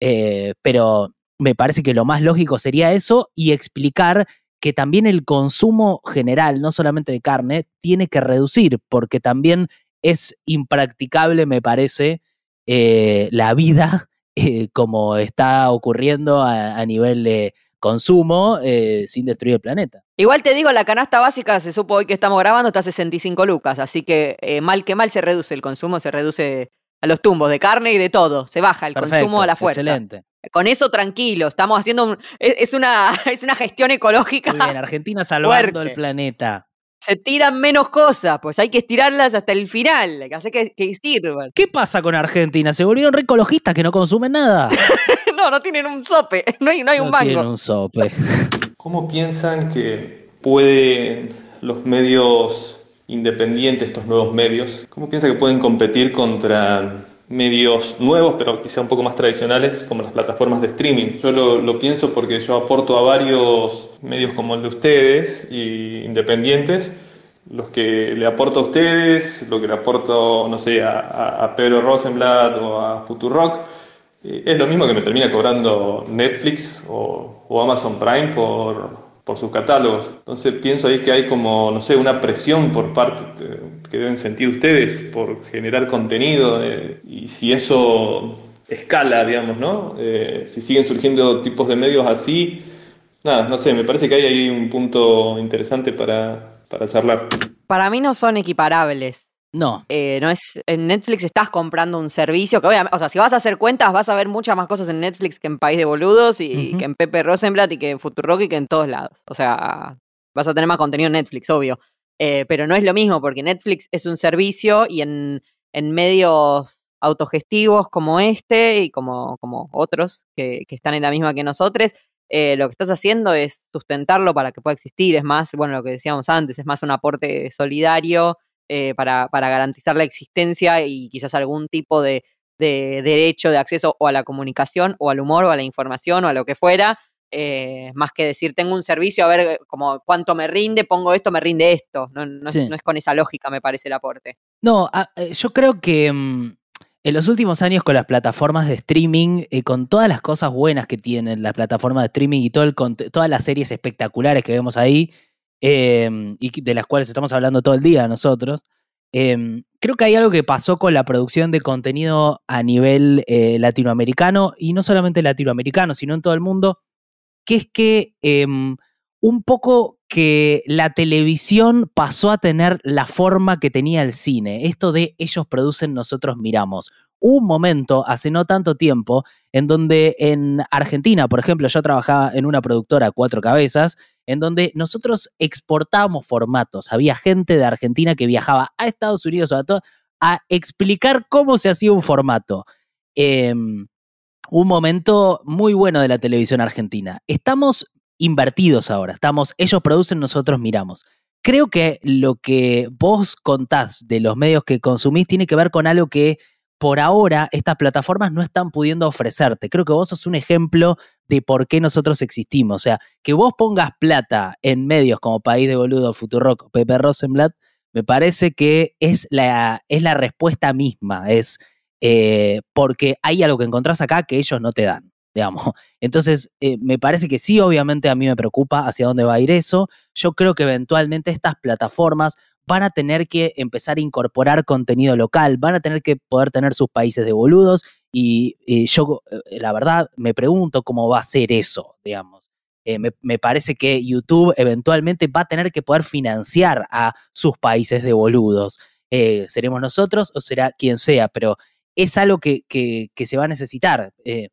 eh, pero me parece que lo más lógico sería eso y explicar que también el consumo general, no solamente de carne, tiene que reducir, porque también es impracticable, me parece, eh, la vida eh, como está ocurriendo a, a nivel de consumo eh, sin destruir el planeta. Igual te digo, la canasta básica, se supo hoy que estamos grabando, está a 65 lucas, así que eh, mal que mal se reduce el consumo, se reduce a los tumbos de carne y de todo, se baja el consumo a la fuerza. Excelente. Con eso tranquilo, estamos haciendo un- es, es una, es una gestión ecológica. Muy bien, Argentina salvando Fuerte. el planeta. Se tiran menos cosas, pues hay que estirarlas hasta el final, hay que hacer que, que sirvan. ¿Qué pasa con Argentina? ¿Se volvieron re ecologistas que no consumen nada? No, no tienen un sope, no hay, no hay un No mango. tienen un sope. ¿Cómo piensan que pueden los medios independientes, estos nuevos medios, cómo piensan que pueden competir contra medios nuevos, pero quizá un poco más tradicionales, como las plataformas de streaming? Yo lo, pienso porque yo aporto a varios medios como el de ustedes, y independientes, los que le aporto a ustedes, lo que le aporto, no sé, a Pedro Rosenblatt o a Futurock, eh, es lo mismo que me termina cobrando Netflix o, o Amazon Prime por, por sus catálogos. Entonces pienso ahí que hay como, no sé, una presión por parte eh, que deben sentir ustedes por generar contenido eh, y si eso escala, digamos, ¿no? Eh, si siguen surgiendo tipos de medios así, nada, no sé, me parece que hay ahí un punto interesante para, para charlar. Para mí no son equiparables. No. Eh, no es, en Netflix estás comprando un servicio que obviamente, o sea, si vas a hacer cuentas vas a ver muchas más cosas en Netflix que en País de Boludos y que en Pepe Rosenblatt y que en Futurock y que en todos lados. O sea, vas a tener más contenido en Netflix, obvio. Eh, pero no es lo mismo porque Netflix es un servicio y en, en medios autogestivos como este y como, como otros que, que están en la misma que nosotros, eh, lo que estás haciendo es sustentarlo para que pueda existir. Es más, bueno, lo que decíamos antes, es más un aporte solidario eh, para, para garantizar la existencia y quizás algún tipo de, de derecho de acceso o a la comunicación o al humor o a la información o a lo que fuera, eh, más que decir tengo un servicio, a ver como cuánto me rinde, pongo esto, me rinde esto. No, no es- no es con esa lógica, me parece el aporte. No, a- eh, yo creo que mm, en los últimos años con las plataformas de streaming, eh, con todas las cosas buenas que tienen las plataformas de streaming y todo el todas las series espectaculares que vemos ahí, eh, y de las cuales estamos hablando todo el día nosotros, eh, creo que hay algo que pasó con la producción de contenido a nivel eh, latinoamericano, y no solamente latinoamericano, sino en todo el mundo, que es que em, un poco que la televisión pasó a tener la forma que tenía el cine. Esto de ellos producen, nosotros miramos. Un momento, hace no tanto tiempo, en donde en Argentina, por ejemplo, yo trabajaba en una productora cuatro cabezas, en donde nosotros exportábamos formatos. Había gente de Argentina que viajaba a Estados Unidos o a, a explicar cómo se hacía un formato. Em, un momento muy bueno de la televisión argentina. Estamos invertidos ahora, estamos, ellos producen, nosotros miramos. Creo que lo que vos contás de los medios que consumís tiene que ver con algo que por ahora estas plataformas no están pudiendo ofrecerte. Creo que vos sos un ejemplo de por qué nosotros existimos. O sea, que vos pongas plata en medios como País de Boludo, Futurock, Pepe Rosenblatt, me parece que es la, es la respuesta misma. Es eh, porque hay algo que encontrás acá que ellos no te dan, digamos. Entonces, eh, me parece que sí, obviamente a mí me preocupa hacia dónde va a ir eso. Yo creo que eventualmente estas plataformas van a tener que empezar a incorporar contenido local, van a tener que poder tener sus países de boludos y yo, eh, la verdad, me pregunto cómo va a ser eso, digamos. Me, me parece que YouTube eventualmente va a tener que poder financiar a sus países de boludos. Eh, ¿Seremos nosotros o será quien sea? Pero es algo que, que- que se va a necesitar. Eh,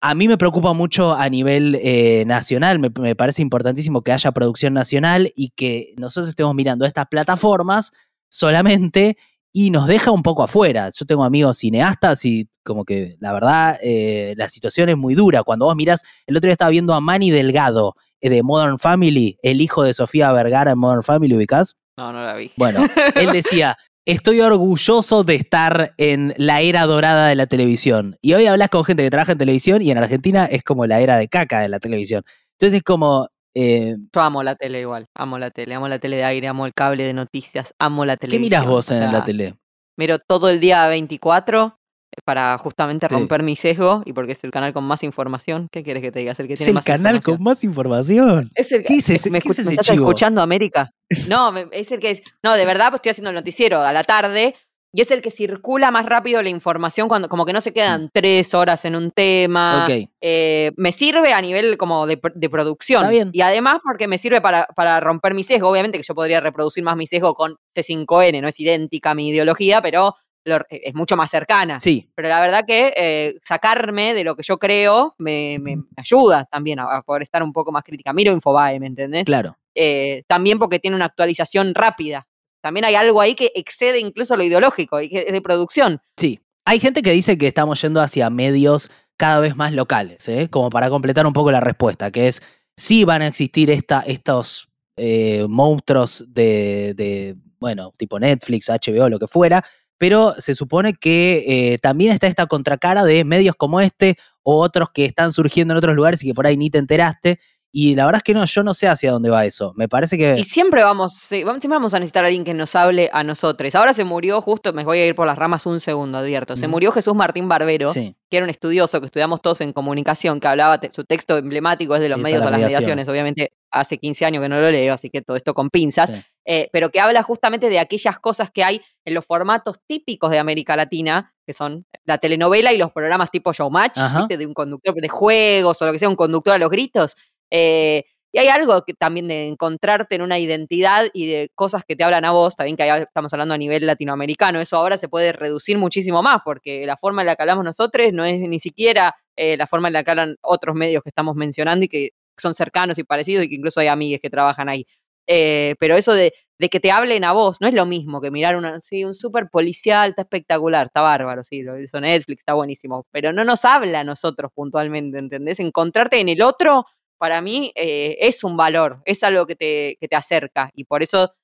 a mí me preocupa mucho a nivel eh, nacional, me, me parece importantísimo que haya producción nacional y que nosotros estemos mirando estas plataformas solamente y nos deja un poco afuera. Yo tengo amigos cineastas y como que la verdad eh, la situación es muy dura. Cuando vos mirás, el otro día estaba viendo a Manny Delgado eh, de Modern Family, el hijo de Sofía Vergara en Modern Family, ¿ubicás? No, no la vi. Bueno, él decía, estoy orgulloso de estar en la era dorada de la televisión. Y hoy hablas con gente que trabaja en televisión y en Argentina es como la era de caca de la televisión. Entonces es como, Eh, Yo amo la tele igual, amo la tele, amo la tele de aire, amo el cable de noticias, amo la ¿Qué televisión. miras vos o en la tele? Miro todo el día 24 eh, para justamente Sí. romper mi sesgo y porque es el canal con más información. ¿Qué quieres que te diga? Es el que Es tiene el más canal con más información. Es el ¿Qué es ese- ¿Me, qué es ese me estás chivo? escuchando, América? No, me- es el que es. No, de verdad, pues estoy haciendo el noticiero a la tarde y es el que circula más rápido la información cuando como que no se quedan tres horas en un tema. Mm. Ok. Eh, me sirve a nivel como de producción. Está bien. Y además porque me sirve para, para romper mi sesgo. Obviamente que yo podría reproducir más mi sesgo con C5N, no es idéntica a mi ideología, pero lo- es mucho más cercana. Sí, Pero la verdad que eh, sacarme de lo que yo creo me, me- me ayuda también a, a poder estar un poco más crítica. Miro Infobae, ¿me entendés? claro. Eh, también porque tiene una actualización rápida. También hay algo ahí que excede incluso lo ideológico y que es de producción. Sí. Hay gente que dice que estamos yendo hacia medios cada vez más locales, ¿eh? como para completar un poco la respuesta, que es, sí van a existir esta, estos eh, monstruos de, de, bueno, tipo Netflix, HBO, lo que fuera, pero se supone que eh, también está esta contracara de medios como este o otros que están surgiendo en otros lugares y que por ahí ni te enteraste. Y la verdad es que no, yo no sé hacia dónde va eso. Me parece que... Y siempre vamos, sí, siempre vamos a necesitar a alguien que nos hable a nosotros. Ahora se murió justo, me voy a ir por las ramas un segundo, advierto. Se murió Jesús Martín Barbero, Sí. que era un estudioso que estudiamos todos en comunicación, que hablaba, su texto emblemático es de los Esa, medios o las mediaciones. mediaciones. Obviamente hace 15 años que no lo leo, así que todo esto con pinzas. Sí. Eh, pero que habla justamente de aquellas cosas que hay en los formatos típicos de América Latina, que son la telenovela y los programas tipo Showmatch. ¿viste? de un conductor de juegos o lo que sea, un conductor a los gritos. Eh, y hay algo que también de encontrarte en una identidad y de cosas que te hablan a vos, también que estamos hablando a nivel latinoamericano, eso ahora se puede reducir muchísimo más, porque la forma en la que hablamos nosotros no es ni siquiera eh, la forma en la que hablan otros medios que estamos mencionando y que son cercanos y parecidos y que incluso hay amigues que trabajan ahí. Eh, pero eso de, de que te hablen a vos no es lo mismo que mirar una, sí, un super policial, está espectacular, está bárbaro, sí, lo hizo Netflix, está buenísimo, pero no nos habla a nosotros puntualmente, ¿entendés? Encontrarte en el otro, para mí, eh, es un valor, es algo que te, que te acerca y por eso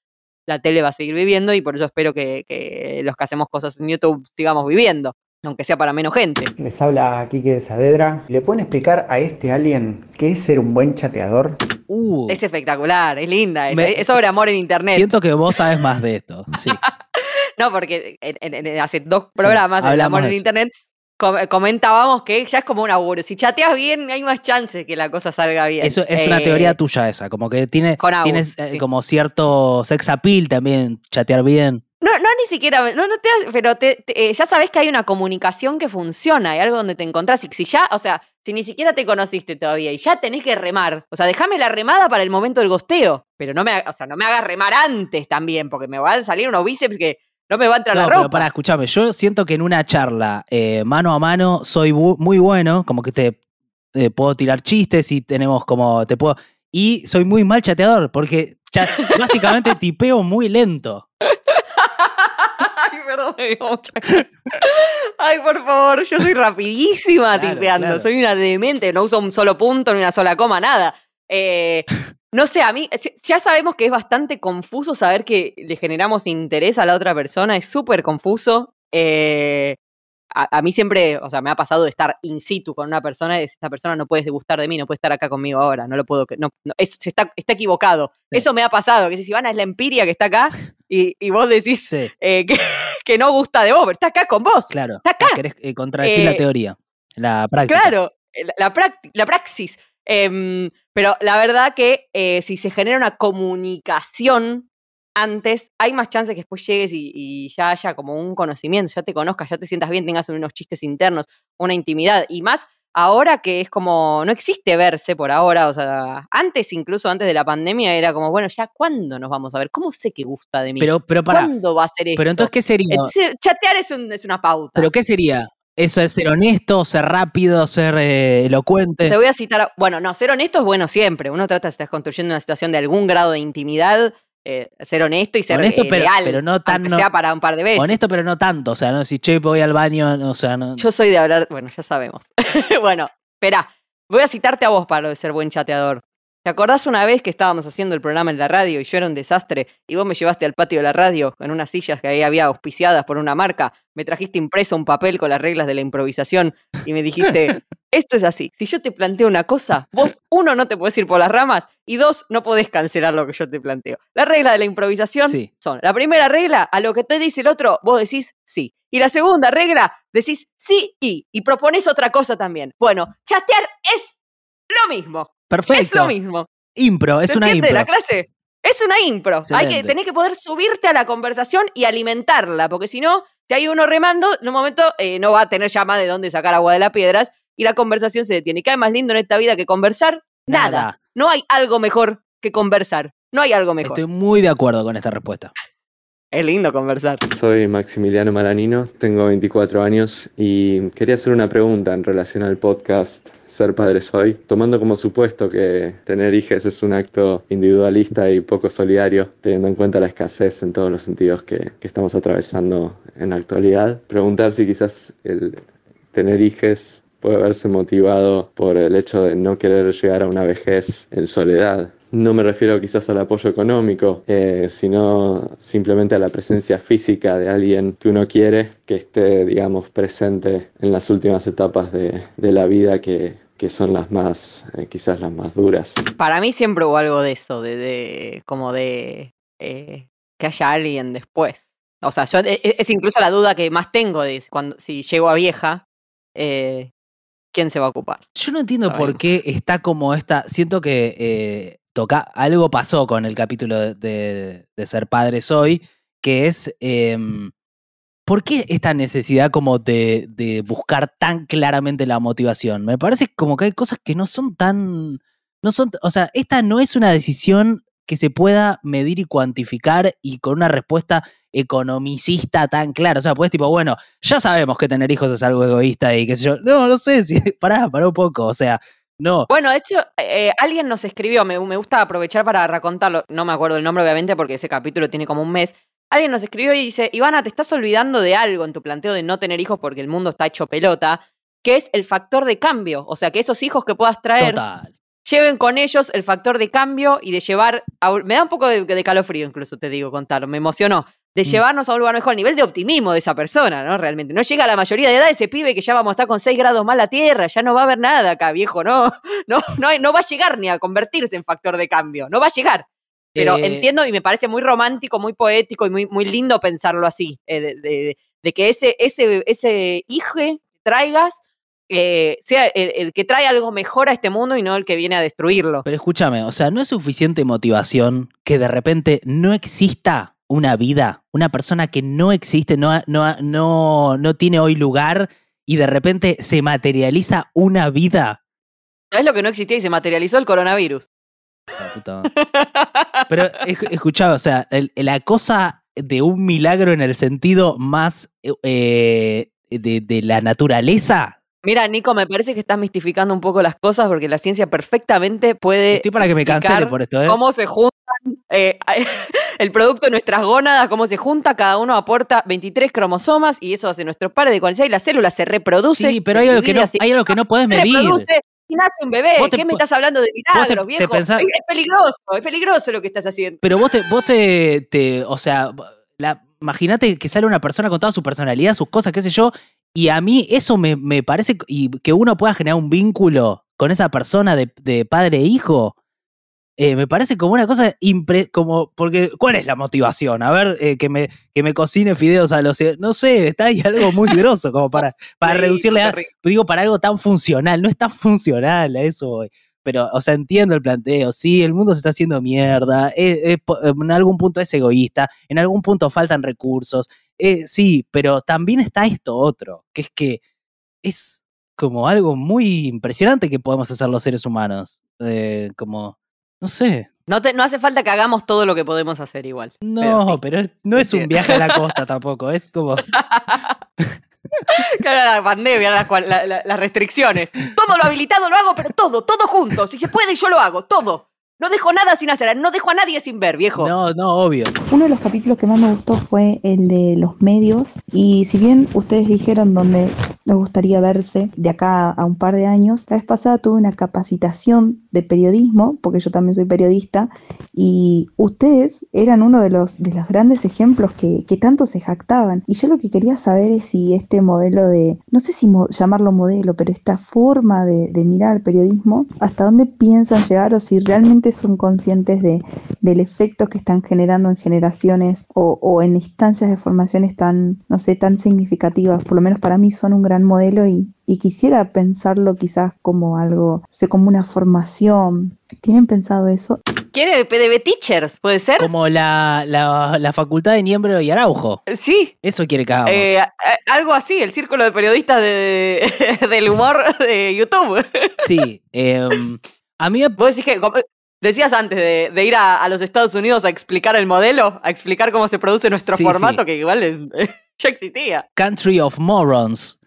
la tele va a seguir viviendo y por eso espero que, que los que hacemos cosas en YouTube sigamos viviendo, aunque sea para menos gente. Les habla Quique de Saavedra. ¿Le pueden explicar a este alien qué es ser un buen chateador? Uh, Es espectacular, es linda, es, Me- es sobre amor en internet. siento que vos sabes más de esto. Sí. No, porque en- en- en- hace dos programas, el hablamos amor de en internet, com- comentábamos que ya es como un auguro. Si chateas bien, hay más chances que la cosa salga bien. Eso es una Eh, teoría tuya esa, como que tiene, Con Agus, tienes eh, sí. como cierto sex appeal también, chatear bien. No, no ni siquiera, no, no te, pero te- te- eh, ya sabes que hay una comunicación que funciona, hay algo donde te encontrás. Y si ya, o sea, si ni siquiera te conociste todavía y ya tenés que remar, o sea, déjame la remada para el momento del gosteo, pero no me, o sea, no me hagas remar antes también, porque me van a salir unos bíceps que no me va a entrar No, la pero ropa. para, escúchame, yo siento que en una charla eh, mano a mano soy muy bueno, como que te eh, puedo tirar chistes y tenemos como, te puedo... Y soy muy mal chateador, porque básicamente tipeo muy lento. Perdón, me dio mucha. Ay, por favor, yo soy rapidísima Claro, tipeando. claro. Soy una demente, no uso un solo punto ni una sola coma, nada. Eh, no sé, a mí ya sabemos que es bastante confuso saber que le generamos interés a la otra persona, es súper confuso. Eh, a, a mí siempre, o sea, me ha pasado de estar in situ con una persona y decir, esta persona no puede gustar de mí, no puede estar acá conmigo ahora, no lo puedo, no, no, es- está, está equivocado. Sí. Eso me ha pasado, que si Ivana es la empiria que está acá y, y vos decís Sí, eh, que, que no gusta de vos, pero está acá con vos. claro. Está acá. Querés eh, contradecir la Eh, teoría, la práctica. Claro, eh, la, la praxis. Em, pero la verdad que si se genera una comunicación antes, hay más chances que después llegues y, y ya haya como un conocimiento, ya te conozcas, ya te sientas bien, tengas unos chistes internos, una intimidad. Y más ahora que es como, no existe verse por ahora, o sea, antes incluso antes de la pandemia era como, bueno, ya cuándo nos vamos a ver, ¿cómo sé que gusta de mí? Pero, pero para, ¿Cuándo va a ser esto? pero entonces, ¿qué sería? Chatear es, un- es una pauta. ¿Pero qué sería? ¿Eso es ser honesto, ser rápido, ser eh, elocuente? Te voy a citar, bueno, no, ser honesto es bueno siempre. Uno trata de estar construyendo una situación de algún grado de intimidad, eh, ser honesto y ser Honesto, eh, pero- leal, pero no tan- aunque no- sea para un par de veces. Honesto, pero no tanto. O sea, no si che, voy al baño, no, o sea, no. Yo soy de hablar, bueno, ya sabemos. bueno, espera, voy a citarte a vos para lo de ser buen chateador. ¿Te acordás una vez que estábamos haciendo el programa en la radio y yo era un desastre y vos me llevaste al patio de la radio con unas sillas que ahí había auspiciadas por una marca? Me trajiste impreso un papel con las reglas de la improvisación y me dijiste, Esto es así. Si yo te planteo una cosa, vos, uno, no te puedes ir por las ramas y dos, no podés cancelar lo que yo te planteo. La regla de la improvisación Sí. son, la primera regla, a lo que te dice el otro, vos decís sí. Y la segunda regla, decís sí y, y propones otra cosa también. Bueno, chatear es lo mismo. Perfecto. Es lo mismo. Impro, es ¿Se una impro. la clase? Es una impro. Hay que, tenés que poder subirte a la conversación y alimentarla, porque si no, si hay uno remando, en un momento eh, no va a tener ya más de dónde sacar agua de las piedras y la conversación se detiene. ¿Y qué hay más lindo en esta vida que conversar? Nada. Nada. No hay algo mejor que conversar. No hay algo mejor. Estoy muy de acuerdo con esta respuesta. Es lindo conversar. Soy Maximiliano Maranino, tengo 24 años y quería hacer una pregunta en relación al podcast Ser Padre Soy, tomando como supuesto que tener hijos es un acto individualista y poco solidario, teniendo en cuenta la escasez en todos los sentidos que, que estamos atravesando en la actualidad. Preguntar si quizás el tener hijos puede verse motivado por el hecho de no querer llegar a una vejez en soledad. No me refiero quizás al apoyo económico, eh, sino simplemente a la presencia física de alguien que uno quiere que esté, digamos, presente en las últimas etapas de, de la vida que, que son las más, eh, quizás las más duras. Para mí siempre hubo algo de eso, de, de como de eh, que haya alguien después. O sea, yo, e- e- es incluso la duda que más tengo de cuando si llego a vieja, eh, ¿quién se va a ocupar? Yo no entiendo por qué está como esta. Siento que eh, toca, algo pasó con el capítulo de, ser padre soy, que es. em, ¿Por qué esta necesidad como de, buscar tan claramente la motivación? Me parece como que hay cosas que no son tan. No son, o sea, esta no es una decisión que se pueda medir y cuantificar y con una respuesta economicista tan clara. O sea, pues tipo, bueno, ya sabemos que tener hijos es algo egoísta y qué sé yo. No, no sé. Pará, pará un poco. O sea, no. Bueno, de hecho, eh, alguien nos escribió, me, me gusta aprovechar para racontarlo, no me acuerdo el nombre obviamente porque ese capítulo tiene como un mes. Alguien nos escribió y dice, Ivana, te estás olvidando de algo en tu planteo de no tener hijos porque el mundo está hecho pelota, que es el factor de cambio. O sea, que esos hijos que puedas traer Total. lleven con ellos el factor de cambio y de llevar. a me da un poco de, de calofrío, incluso te digo, contarlo. Me emocionó. De Mm. llevarnos a un lugar mejor, el nivel de optimismo de esa persona, ¿no? Realmente. No llega a la mayoría de edad ese pibe que ya vamos a estar con 6 grados más la tierra, ya no va a haber nada acá, viejo, no. No, no, va a llegar ni a convertirse en factor de cambio. No va a llegar. Pero Eh, entiendo y me parece muy romántico, muy poético y muy, muy lindo pensarlo así. eh, de, de- de que ese, ese, ese hijo que traigas eh, sea el, el que trae algo mejor a este mundo y no el que viene a destruirlo. Pero escúchame, o sea, no es suficiente motivación que de repente no exista una vida, una persona que no existe, no, no, no, no tiene hoy lugar y de repente se materializa una vida. ¿Sabes lo que no existía y se materializó el coronavirus? Puta. Pero esc- escuchá, o sea, el- la cosa de un milagro en el sentido más eh, de, de la naturaleza. Mira, Nico, me parece que estás mistificando un poco las cosas porque la ciencia perfectamente puede. Estoy para que me cancele por esto, ¿eh? Cómo se eh, el producto de nuestras gónadas, cómo se junta, cada uno aporta 23 cromosomas y eso hace nuestro padre de 46 y la célula se reproduce. Sí, pero hay algo que no, hay algo que no podés medir. reproduce y nace un bebé. Te ¿Qué me estás hablando de te- milagros, te viejo? pensás- Es, es peligroso, es peligroso lo que estás haciendo. Pero vos te, vos te, te- o sea, imagínate que sale una persona con toda su personalidad, sus cosas, qué sé yo, y a mí eso me, me parece, y que uno pueda generar un vínculo con esa persona de, de padre e hijo, eh, me parece como una cosa impre, como, porque, ¿cuál es la motivación? A ver, eh, que, me, que me cocine fideos a los, no sé, está ahí algo muy grosso como para, para Sí, reducirle, a, digo, para algo tan funcional, no es tan funcional a eso voy. Pero, o sea, entiendo el planteo. Sí, el mundo se está haciendo mierda. es- es po- en algún punto es egoísta. En algún punto faltan recursos. eh, sí, pero también está esto otro, que es que es como algo muy impresionante que podemos hacer los seres humanos. eh, como, no sé. No, te- no hace falta que hagamos todo lo que podemos hacer igual. No, sí. pero, no es un viaje a la costa tampoco. Es como. Claro, la pandemia, las, cual- la- la- las restricciones. Todo lo habilitado lo hago, pero todo, todo junto. Si se puede, yo lo hago, todo. No dejo nada sin hacer, no dejo a nadie sin ver, viejo. No, no, obvio. Uno de los capítulos que más me gustó fue el de los medios y si bien ustedes dijeron donde les gustaría verse de acá a un par de años, la vez pasada tuve una capacitación de periodismo, porque yo también soy periodista, y ustedes eran uno de los, de los grandes ejemplos que, que tanto se jactaban. Y yo lo que quería saber es si este modelo de, no sé si mo- llamarlo modelo, pero esta forma de, de mirar al periodismo, hasta dónde piensan llegar o si realmente son conscientes de, del efecto que están generando en generaciones o, o en instancias de formaciones tan, no sé, tan significativas. Por lo menos para mí son un gran modelo y, y quisiera pensarlo quizás como algo, no sé, como una formación. ¿Tienen pensado eso? ¿Quiere PDB Teachers? ¿Puede ser? Como la, la, la facultad de Niembro y Araujo. Sí. Eso quiere que hagamos. Eh, a- a- algo así, el círculo de periodistas de, del humor de YouTube. Sí. em, a mí me Vos decís que, como- decías antes de, de ir a, a los Estados Unidos a explicar el modelo, a explicar cómo se produce nuestro Sí, formato, sí. que igual ya existía. Country of Morons.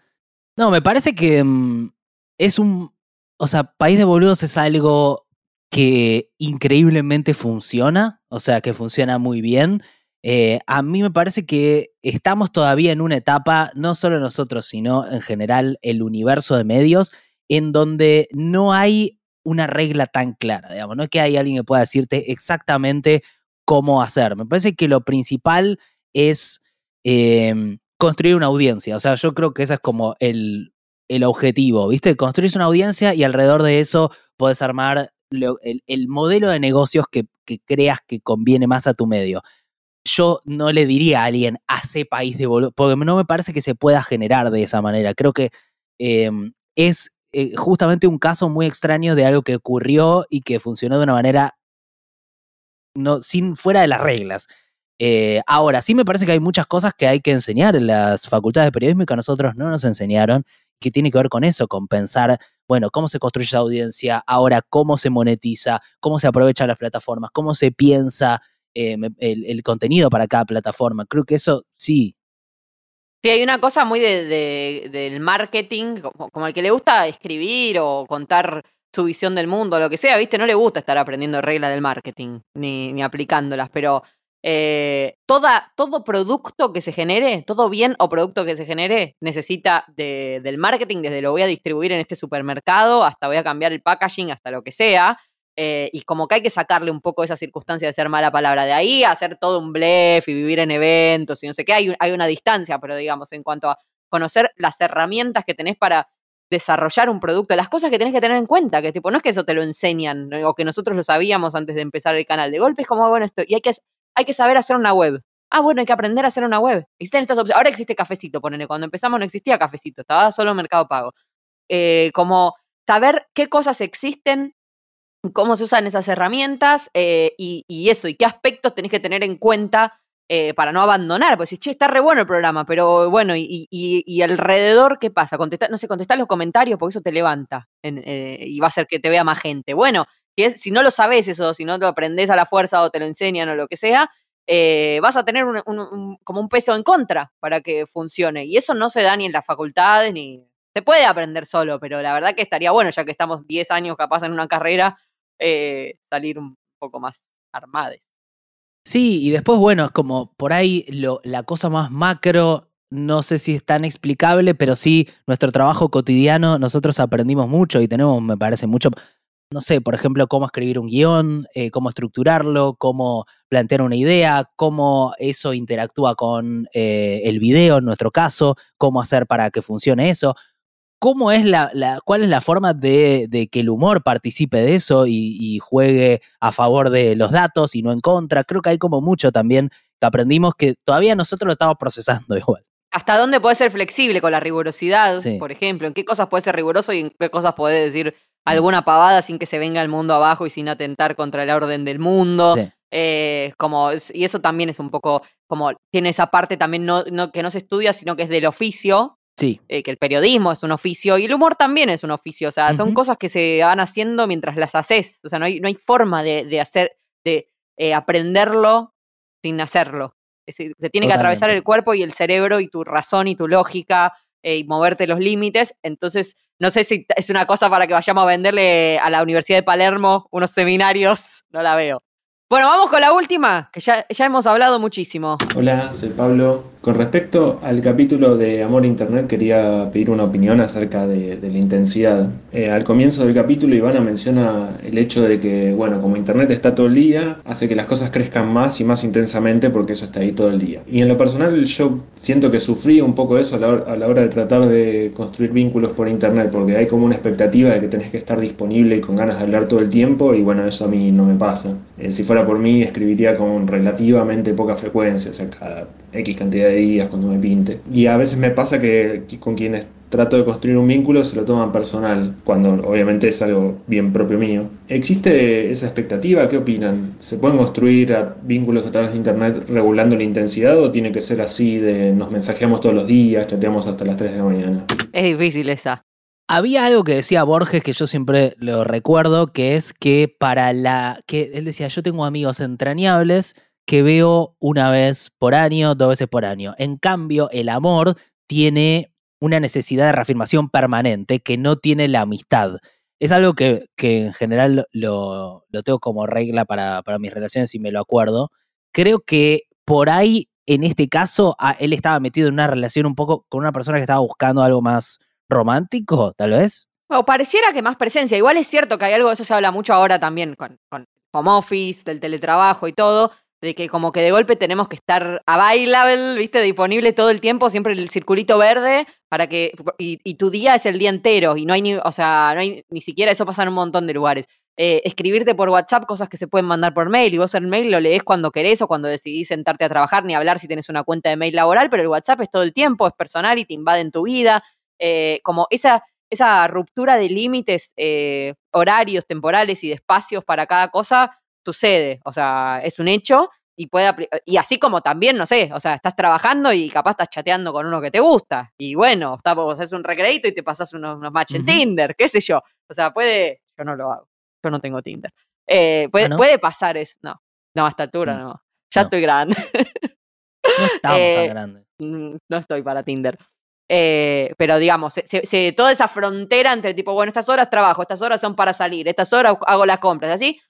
No, me parece que mm, es un. O sea, País de Boludos es algo que increíblemente funciona. O sea, que funciona muy bien. Eh, a mí me parece que estamos todavía en una etapa, no solo nosotros, sino en general el universo de medios, en donde no hay una regla tan clara, digamos, no es que hay alguien que pueda decirte exactamente cómo hacer. Me parece que lo principal es eh, construir una audiencia. O sea, yo creo que ese es como el, el objetivo, ¿viste? Construís una audiencia y alrededor de eso podés armar el, el modelo de negocios que, que creas que conviene más a tu medio. Yo no le diría a alguien, hace país de boludo, porque no me parece que se pueda generar de esa manera. Creo que eh, es eh, justamente un caso muy extraño de algo que ocurrió y que funcionó de una manera no, sin, fuera de las reglas. Eh, ahora, sí me parece que hay muchas cosas que hay que enseñar en las facultades de periodismo y que a nosotros no nos enseñaron, que tiene que ver con eso, con pensar, bueno, cómo se construye esa audiencia, ahora cómo se monetiza, cómo se aprovechan las plataformas, cómo se piensa eh, el, el contenido para cada plataforma. Creo que eso sí. Sí, hay una cosa muy de, de- del marketing, como, al que le gusta escribir o contar su visión del mundo, lo que sea, ¿viste? No le gusta estar aprendiendo reglas del marketing ni, ni aplicándolas, pero eh, toda, todo producto que se genere, todo bien o producto que se genere, necesita de- del marketing, desde lo voy a distribuir en este supermercado hasta voy a cambiar el packaging, hasta lo que sea. eh, y como que hay que sacarle un poco esa circunstancia de ser mala palabra de ahí, hacer todo un blef y vivir en eventos y no sé qué, hay, hay una distancia, pero digamos, en cuanto a conocer las herramientas que tenés para desarrollar un producto, las cosas que tenés que tener en cuenta, que tipo, no es que eso te lo enseñan o que nosotros lo sabíamos antes de empezar el canal, de golpe es como, bueno, esto, y hay que, hay que saber hacer una web. Ah, bueno, hay que aprender a hacer una web. Existen estas opciones. Ahora existe Cafecito, ponele. Cuando empezamos no existía Cafecito, estaba solo Mercado Pago. Eh, como saber qué cosas existen, cómo se usan esas herramientas eh, y, eso, y qué aspectos tenés que tener en cuenta eh, para no abandonar. Pues si, che, está re bueno el programa, pero bueno, y, alrededor, ¿qué pasa? Contestar, no sé, contestar los comentarios porque eso te levanta y va a hacer que te vea más gente. Bueno, es- si no lo sabes eso, si no lo aprendés a la fuerza o te lo enseñan o lo que sea, eh, vas a tener como un peso en contra para que funcione. Y eso no se da ni en las facultades, ni... Se puede aprender solo, pero la verdad que estaría bueno, ya que estamos 10 años capaz en una carrera, eh, salir un poco más armades. Sí, y después, bueno, es como por ahí la cosa más macro, no sé si es tan explicable, pero sí, nuestro trabajo cotidiano, nosotros aprendimos mucho y tenemos, me parece, mucho, no sé, por ejemplo, cómo escribir un guion, eh, cómo estructurarlo, cómo plantear una idea, cómo eso interactúa con eh, el video en nuestro caso, cómo hacer para que funcione eso. ¿Cómo es la, la- cuál es la forma de, de que el humor participe de eso y, y juegue a favor de los datos y no en contra? Creo que hay como mucho también que aprendimos que todavía nosotros lo estamos procesando igual. ¿Hasta dónde puedes ser flexible con la rigurosidad, Sí. por ejemplo? ¿En qué cosas puedes ser riguroso y en qué cosas podés decir alguna pavada sin que se venga el mundo abajo y sin atentar contra el orden del mundo? Sí. Eh, como, y eso también es un poco, como tiene esa parte también no, no- que no se estudia, sino que es del oficio, Sí, eh, que el periodismo es un oficio y el humor también es un oficio. O sea, son cosas que se van haciendo mientras las haces. O sea, no hay, no hay forma de, de hacer, de eh, aprenderlo sin hacerlo. Es decir, te tiene que atravesar el cuerpo y el cerebro y tu razón y tu lógica eh, y moverte los límites. Entonces, no sé si es una cosa para que vayamos a venderle a la Universidad de Palermo unos seminarios. No la veo. Bueno, vamos con la última, que ya, ya hemos hablado muchísimo. Hola, soy Pablo. Con respecto al capítulo de Amor Internet, quería pedir una opinión acerca de, de la intensidad. Eh, al comienzo del capítulo, Ivana menciona el hecho de que, bueno, como Internet está todo el día, hace que las cosas crezcan más y más intensamente porque eso está ahí todo el día. Y en lo personal, yo siento que sufrí un poco eso a la, hora, a la hora de tratar de construir vínculos por Internet, porque hay como una expectativa de que tenés que estar disponible y con ganas de hablar todo el tiempo, y bueno, eso a mí no me pasa. Eh, si fuera por mí, escribiría con relativamente poca frecuencia, o sea, cada X cantidad de días cuando me pinte. Y a veces me pasa que con quienes trato de construir un vínculo se lo toman personal, cuando obviamente es algo bien propio mío. ¿Existe esa expectativa? ¿Qué opinan? ¿Se pueden construir a- vínculos a través de Internet regulando la intensidad o tiene que ser así de nos mensajeamos todos los días, chateamos hasta las 3 de la mañana? Es difícil esa. Había algo que decía Borges que yo siempre lo recuerdo, que es que para la. que él decía, yo tengo amigos entrañables que veo una vez por año, dos veces por año. En cambio, el amor tiene una necesidad de reafirmación permanente que no tiene la amistad. Es algo que, que en general lo, lo tengo como regla para, para mis relaciones y me lo acuerdo. Creo que por ahí, en este caso, él estaba metido en una relación un poco con una persona que estaba buscando algo más romántico, tal vez. O pareciera que más presencia. Igual es cierto que hay algo, eso se habla mucho ahora también con, con home office, del teletrabajo y todo, de que como que de golpe tenemos que estar available, ¿viste? Disponible todo el tiempo, siempre el circulito verde, para que. Y, y tu día es el día entero, y no hay ni. O sea, no hay ni siquiera eso pasa en un montón de lugares. Eh, escribirte por WhatsApp cosas que se pueden mandar por mail, y vos el mail lo lees cuando querés o cuando decidís sentarte a trabajar, ni hablar si tenés una cuenta de mail laboral, pero el WhatsApp es todo el tiempo, es personal y te invade en tu vida. Eh, como esa, esa ruptura de límites eh, horarios, temporales y de espacios para cada cosa sucede. O sea, es un hecho y puede y así como también, no sé, o sea, estás trabajando y capaz estás chateando con uno que te gusta. Y bueno, está, vos haces un recreito y te pasas unos, unos match en. Tinder, qué sé yo. O sea, puede. Yo no lo hago. Yo no tengo Tinder. Eh, puede, ¿no? puede pasar eso. No. No, a esta altura Mm, no. Ya no. estoy grande. No estamos Eh, tan grandes. Mm, no estoy para Tinder. Eh, pero digamos, se- toda esa frontera entre tipo, bueno, estas horas trabajo, estas horas son para salir, estas horas hago las compras, así,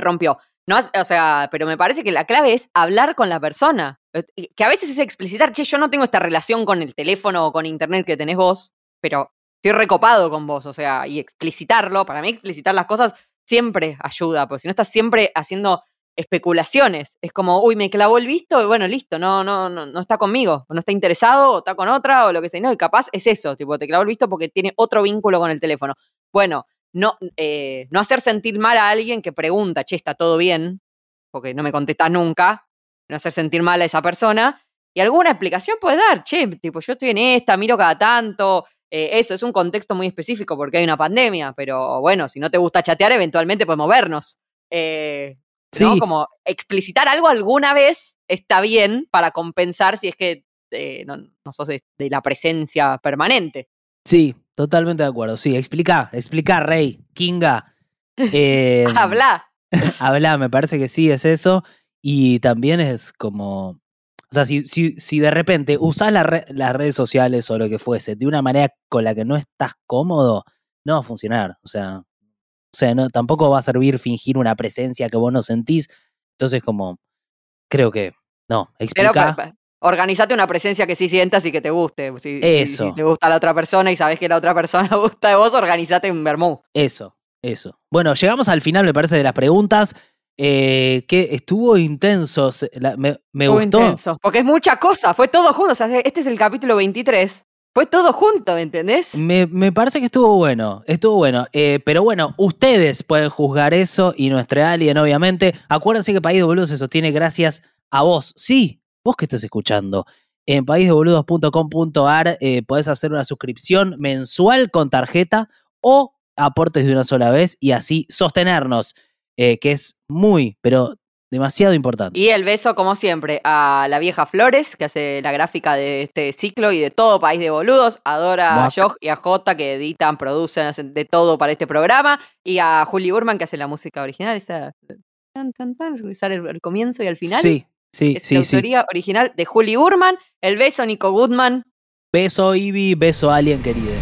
rompió. No, o sea, pero me parece que la clave es hablar con la persona. Eh, Que a veces es explicitar, che, yo no tengo esta relación con el teléfono o con internet que tenés vos, pero estoy recopado con vos, o sea, y explicitarlo, para mí explicitar las cosas siempre ayuda, porque si no estás siempre haciendo especulaciones. Es como, uy, me clavó el visto, y bueno, listo, no, no, no, no está conmigo, o no está interesado, o está con otra, o lo que sea. No, y capaz es eso, tipo, te clavó el visto porque tiene otro vínculo con el teléfono. Bueno, no, eh, no hacer sentir mal a alguien que pregunta, che, ¿está todo bien? Porque no me contestas nunca. No hacer sentir mal a esa persona. Y alguna explicación puedes dar, che, tipo, yo estoy en esta, miro cada tanto. eh, eso es un contexto muy específico porque hay una pandemia, pero bueno, si no te gusta chatear, eventualmente podemos vernos. Eh, ¿no? Como explicitar algo alguna vez está bien para compensar si es que eh, no, no sos de, de la presencia permanente. Sí, totalmente de acuerdo. Sí, explica, explica, Rey, Kinga. Eh, Habla. habla, me parece que sí, es eso. Y también es como. O sea, si, si, si de repente usás la re- las redes sociales o lo que fuese de una manera con la que no estás cómodo, no va a funcionar. O sea, o sea no, tampoco va a servir fingir una presencia que vos no sentís. Entonces, como. Creo que. No, Pero explica. pa- organizate una presencia que sí sientas y que te guste. Si, Eso. si te gusta la otra persona y sabes que la otra persona gusta de vos, organizate un vermú. Eso, eso. Bueno, llegamos al final, me parece, de las preguntas. eh, que estuvo intenso. la- me me Estuvo gustó. intenso, porque es mucha cosa, fue todo junto. O sea, este es el capítulo 23. Fue todo junto, ¿me entendés? Me, me parece que estuvo bueno, estuvo bueno. Eh, pero bueno, ustedes pueden juzgar eso y nuestro alien, obviamente. Acuérdense que País de Boludos se sostiene gracias a vos. Sí, vos que estés escuchando. En paísdeboludos.com.ar eh, podés hacer una suscripción mensual con tarjeta o aportes de una sola vez y así sostenernos, eh, que es muy, pero demasiado importante. Y el beso, como siempre, a la vieja Flores, que hace la gráfica de este ciclo y de todo País de Boludos. Adora a. Josh y a Jota, que editan, producen, hacen de todo para este programa. Y a Juli Burman, que hace la música original. Esa. Tan, tan, tan, sale el, el comienzo y al final. Sí, sí, es sí, la sí. autoría original de Juli Burman. El beso, Nico Goodman. Beso, Ivy, beso, alien querido.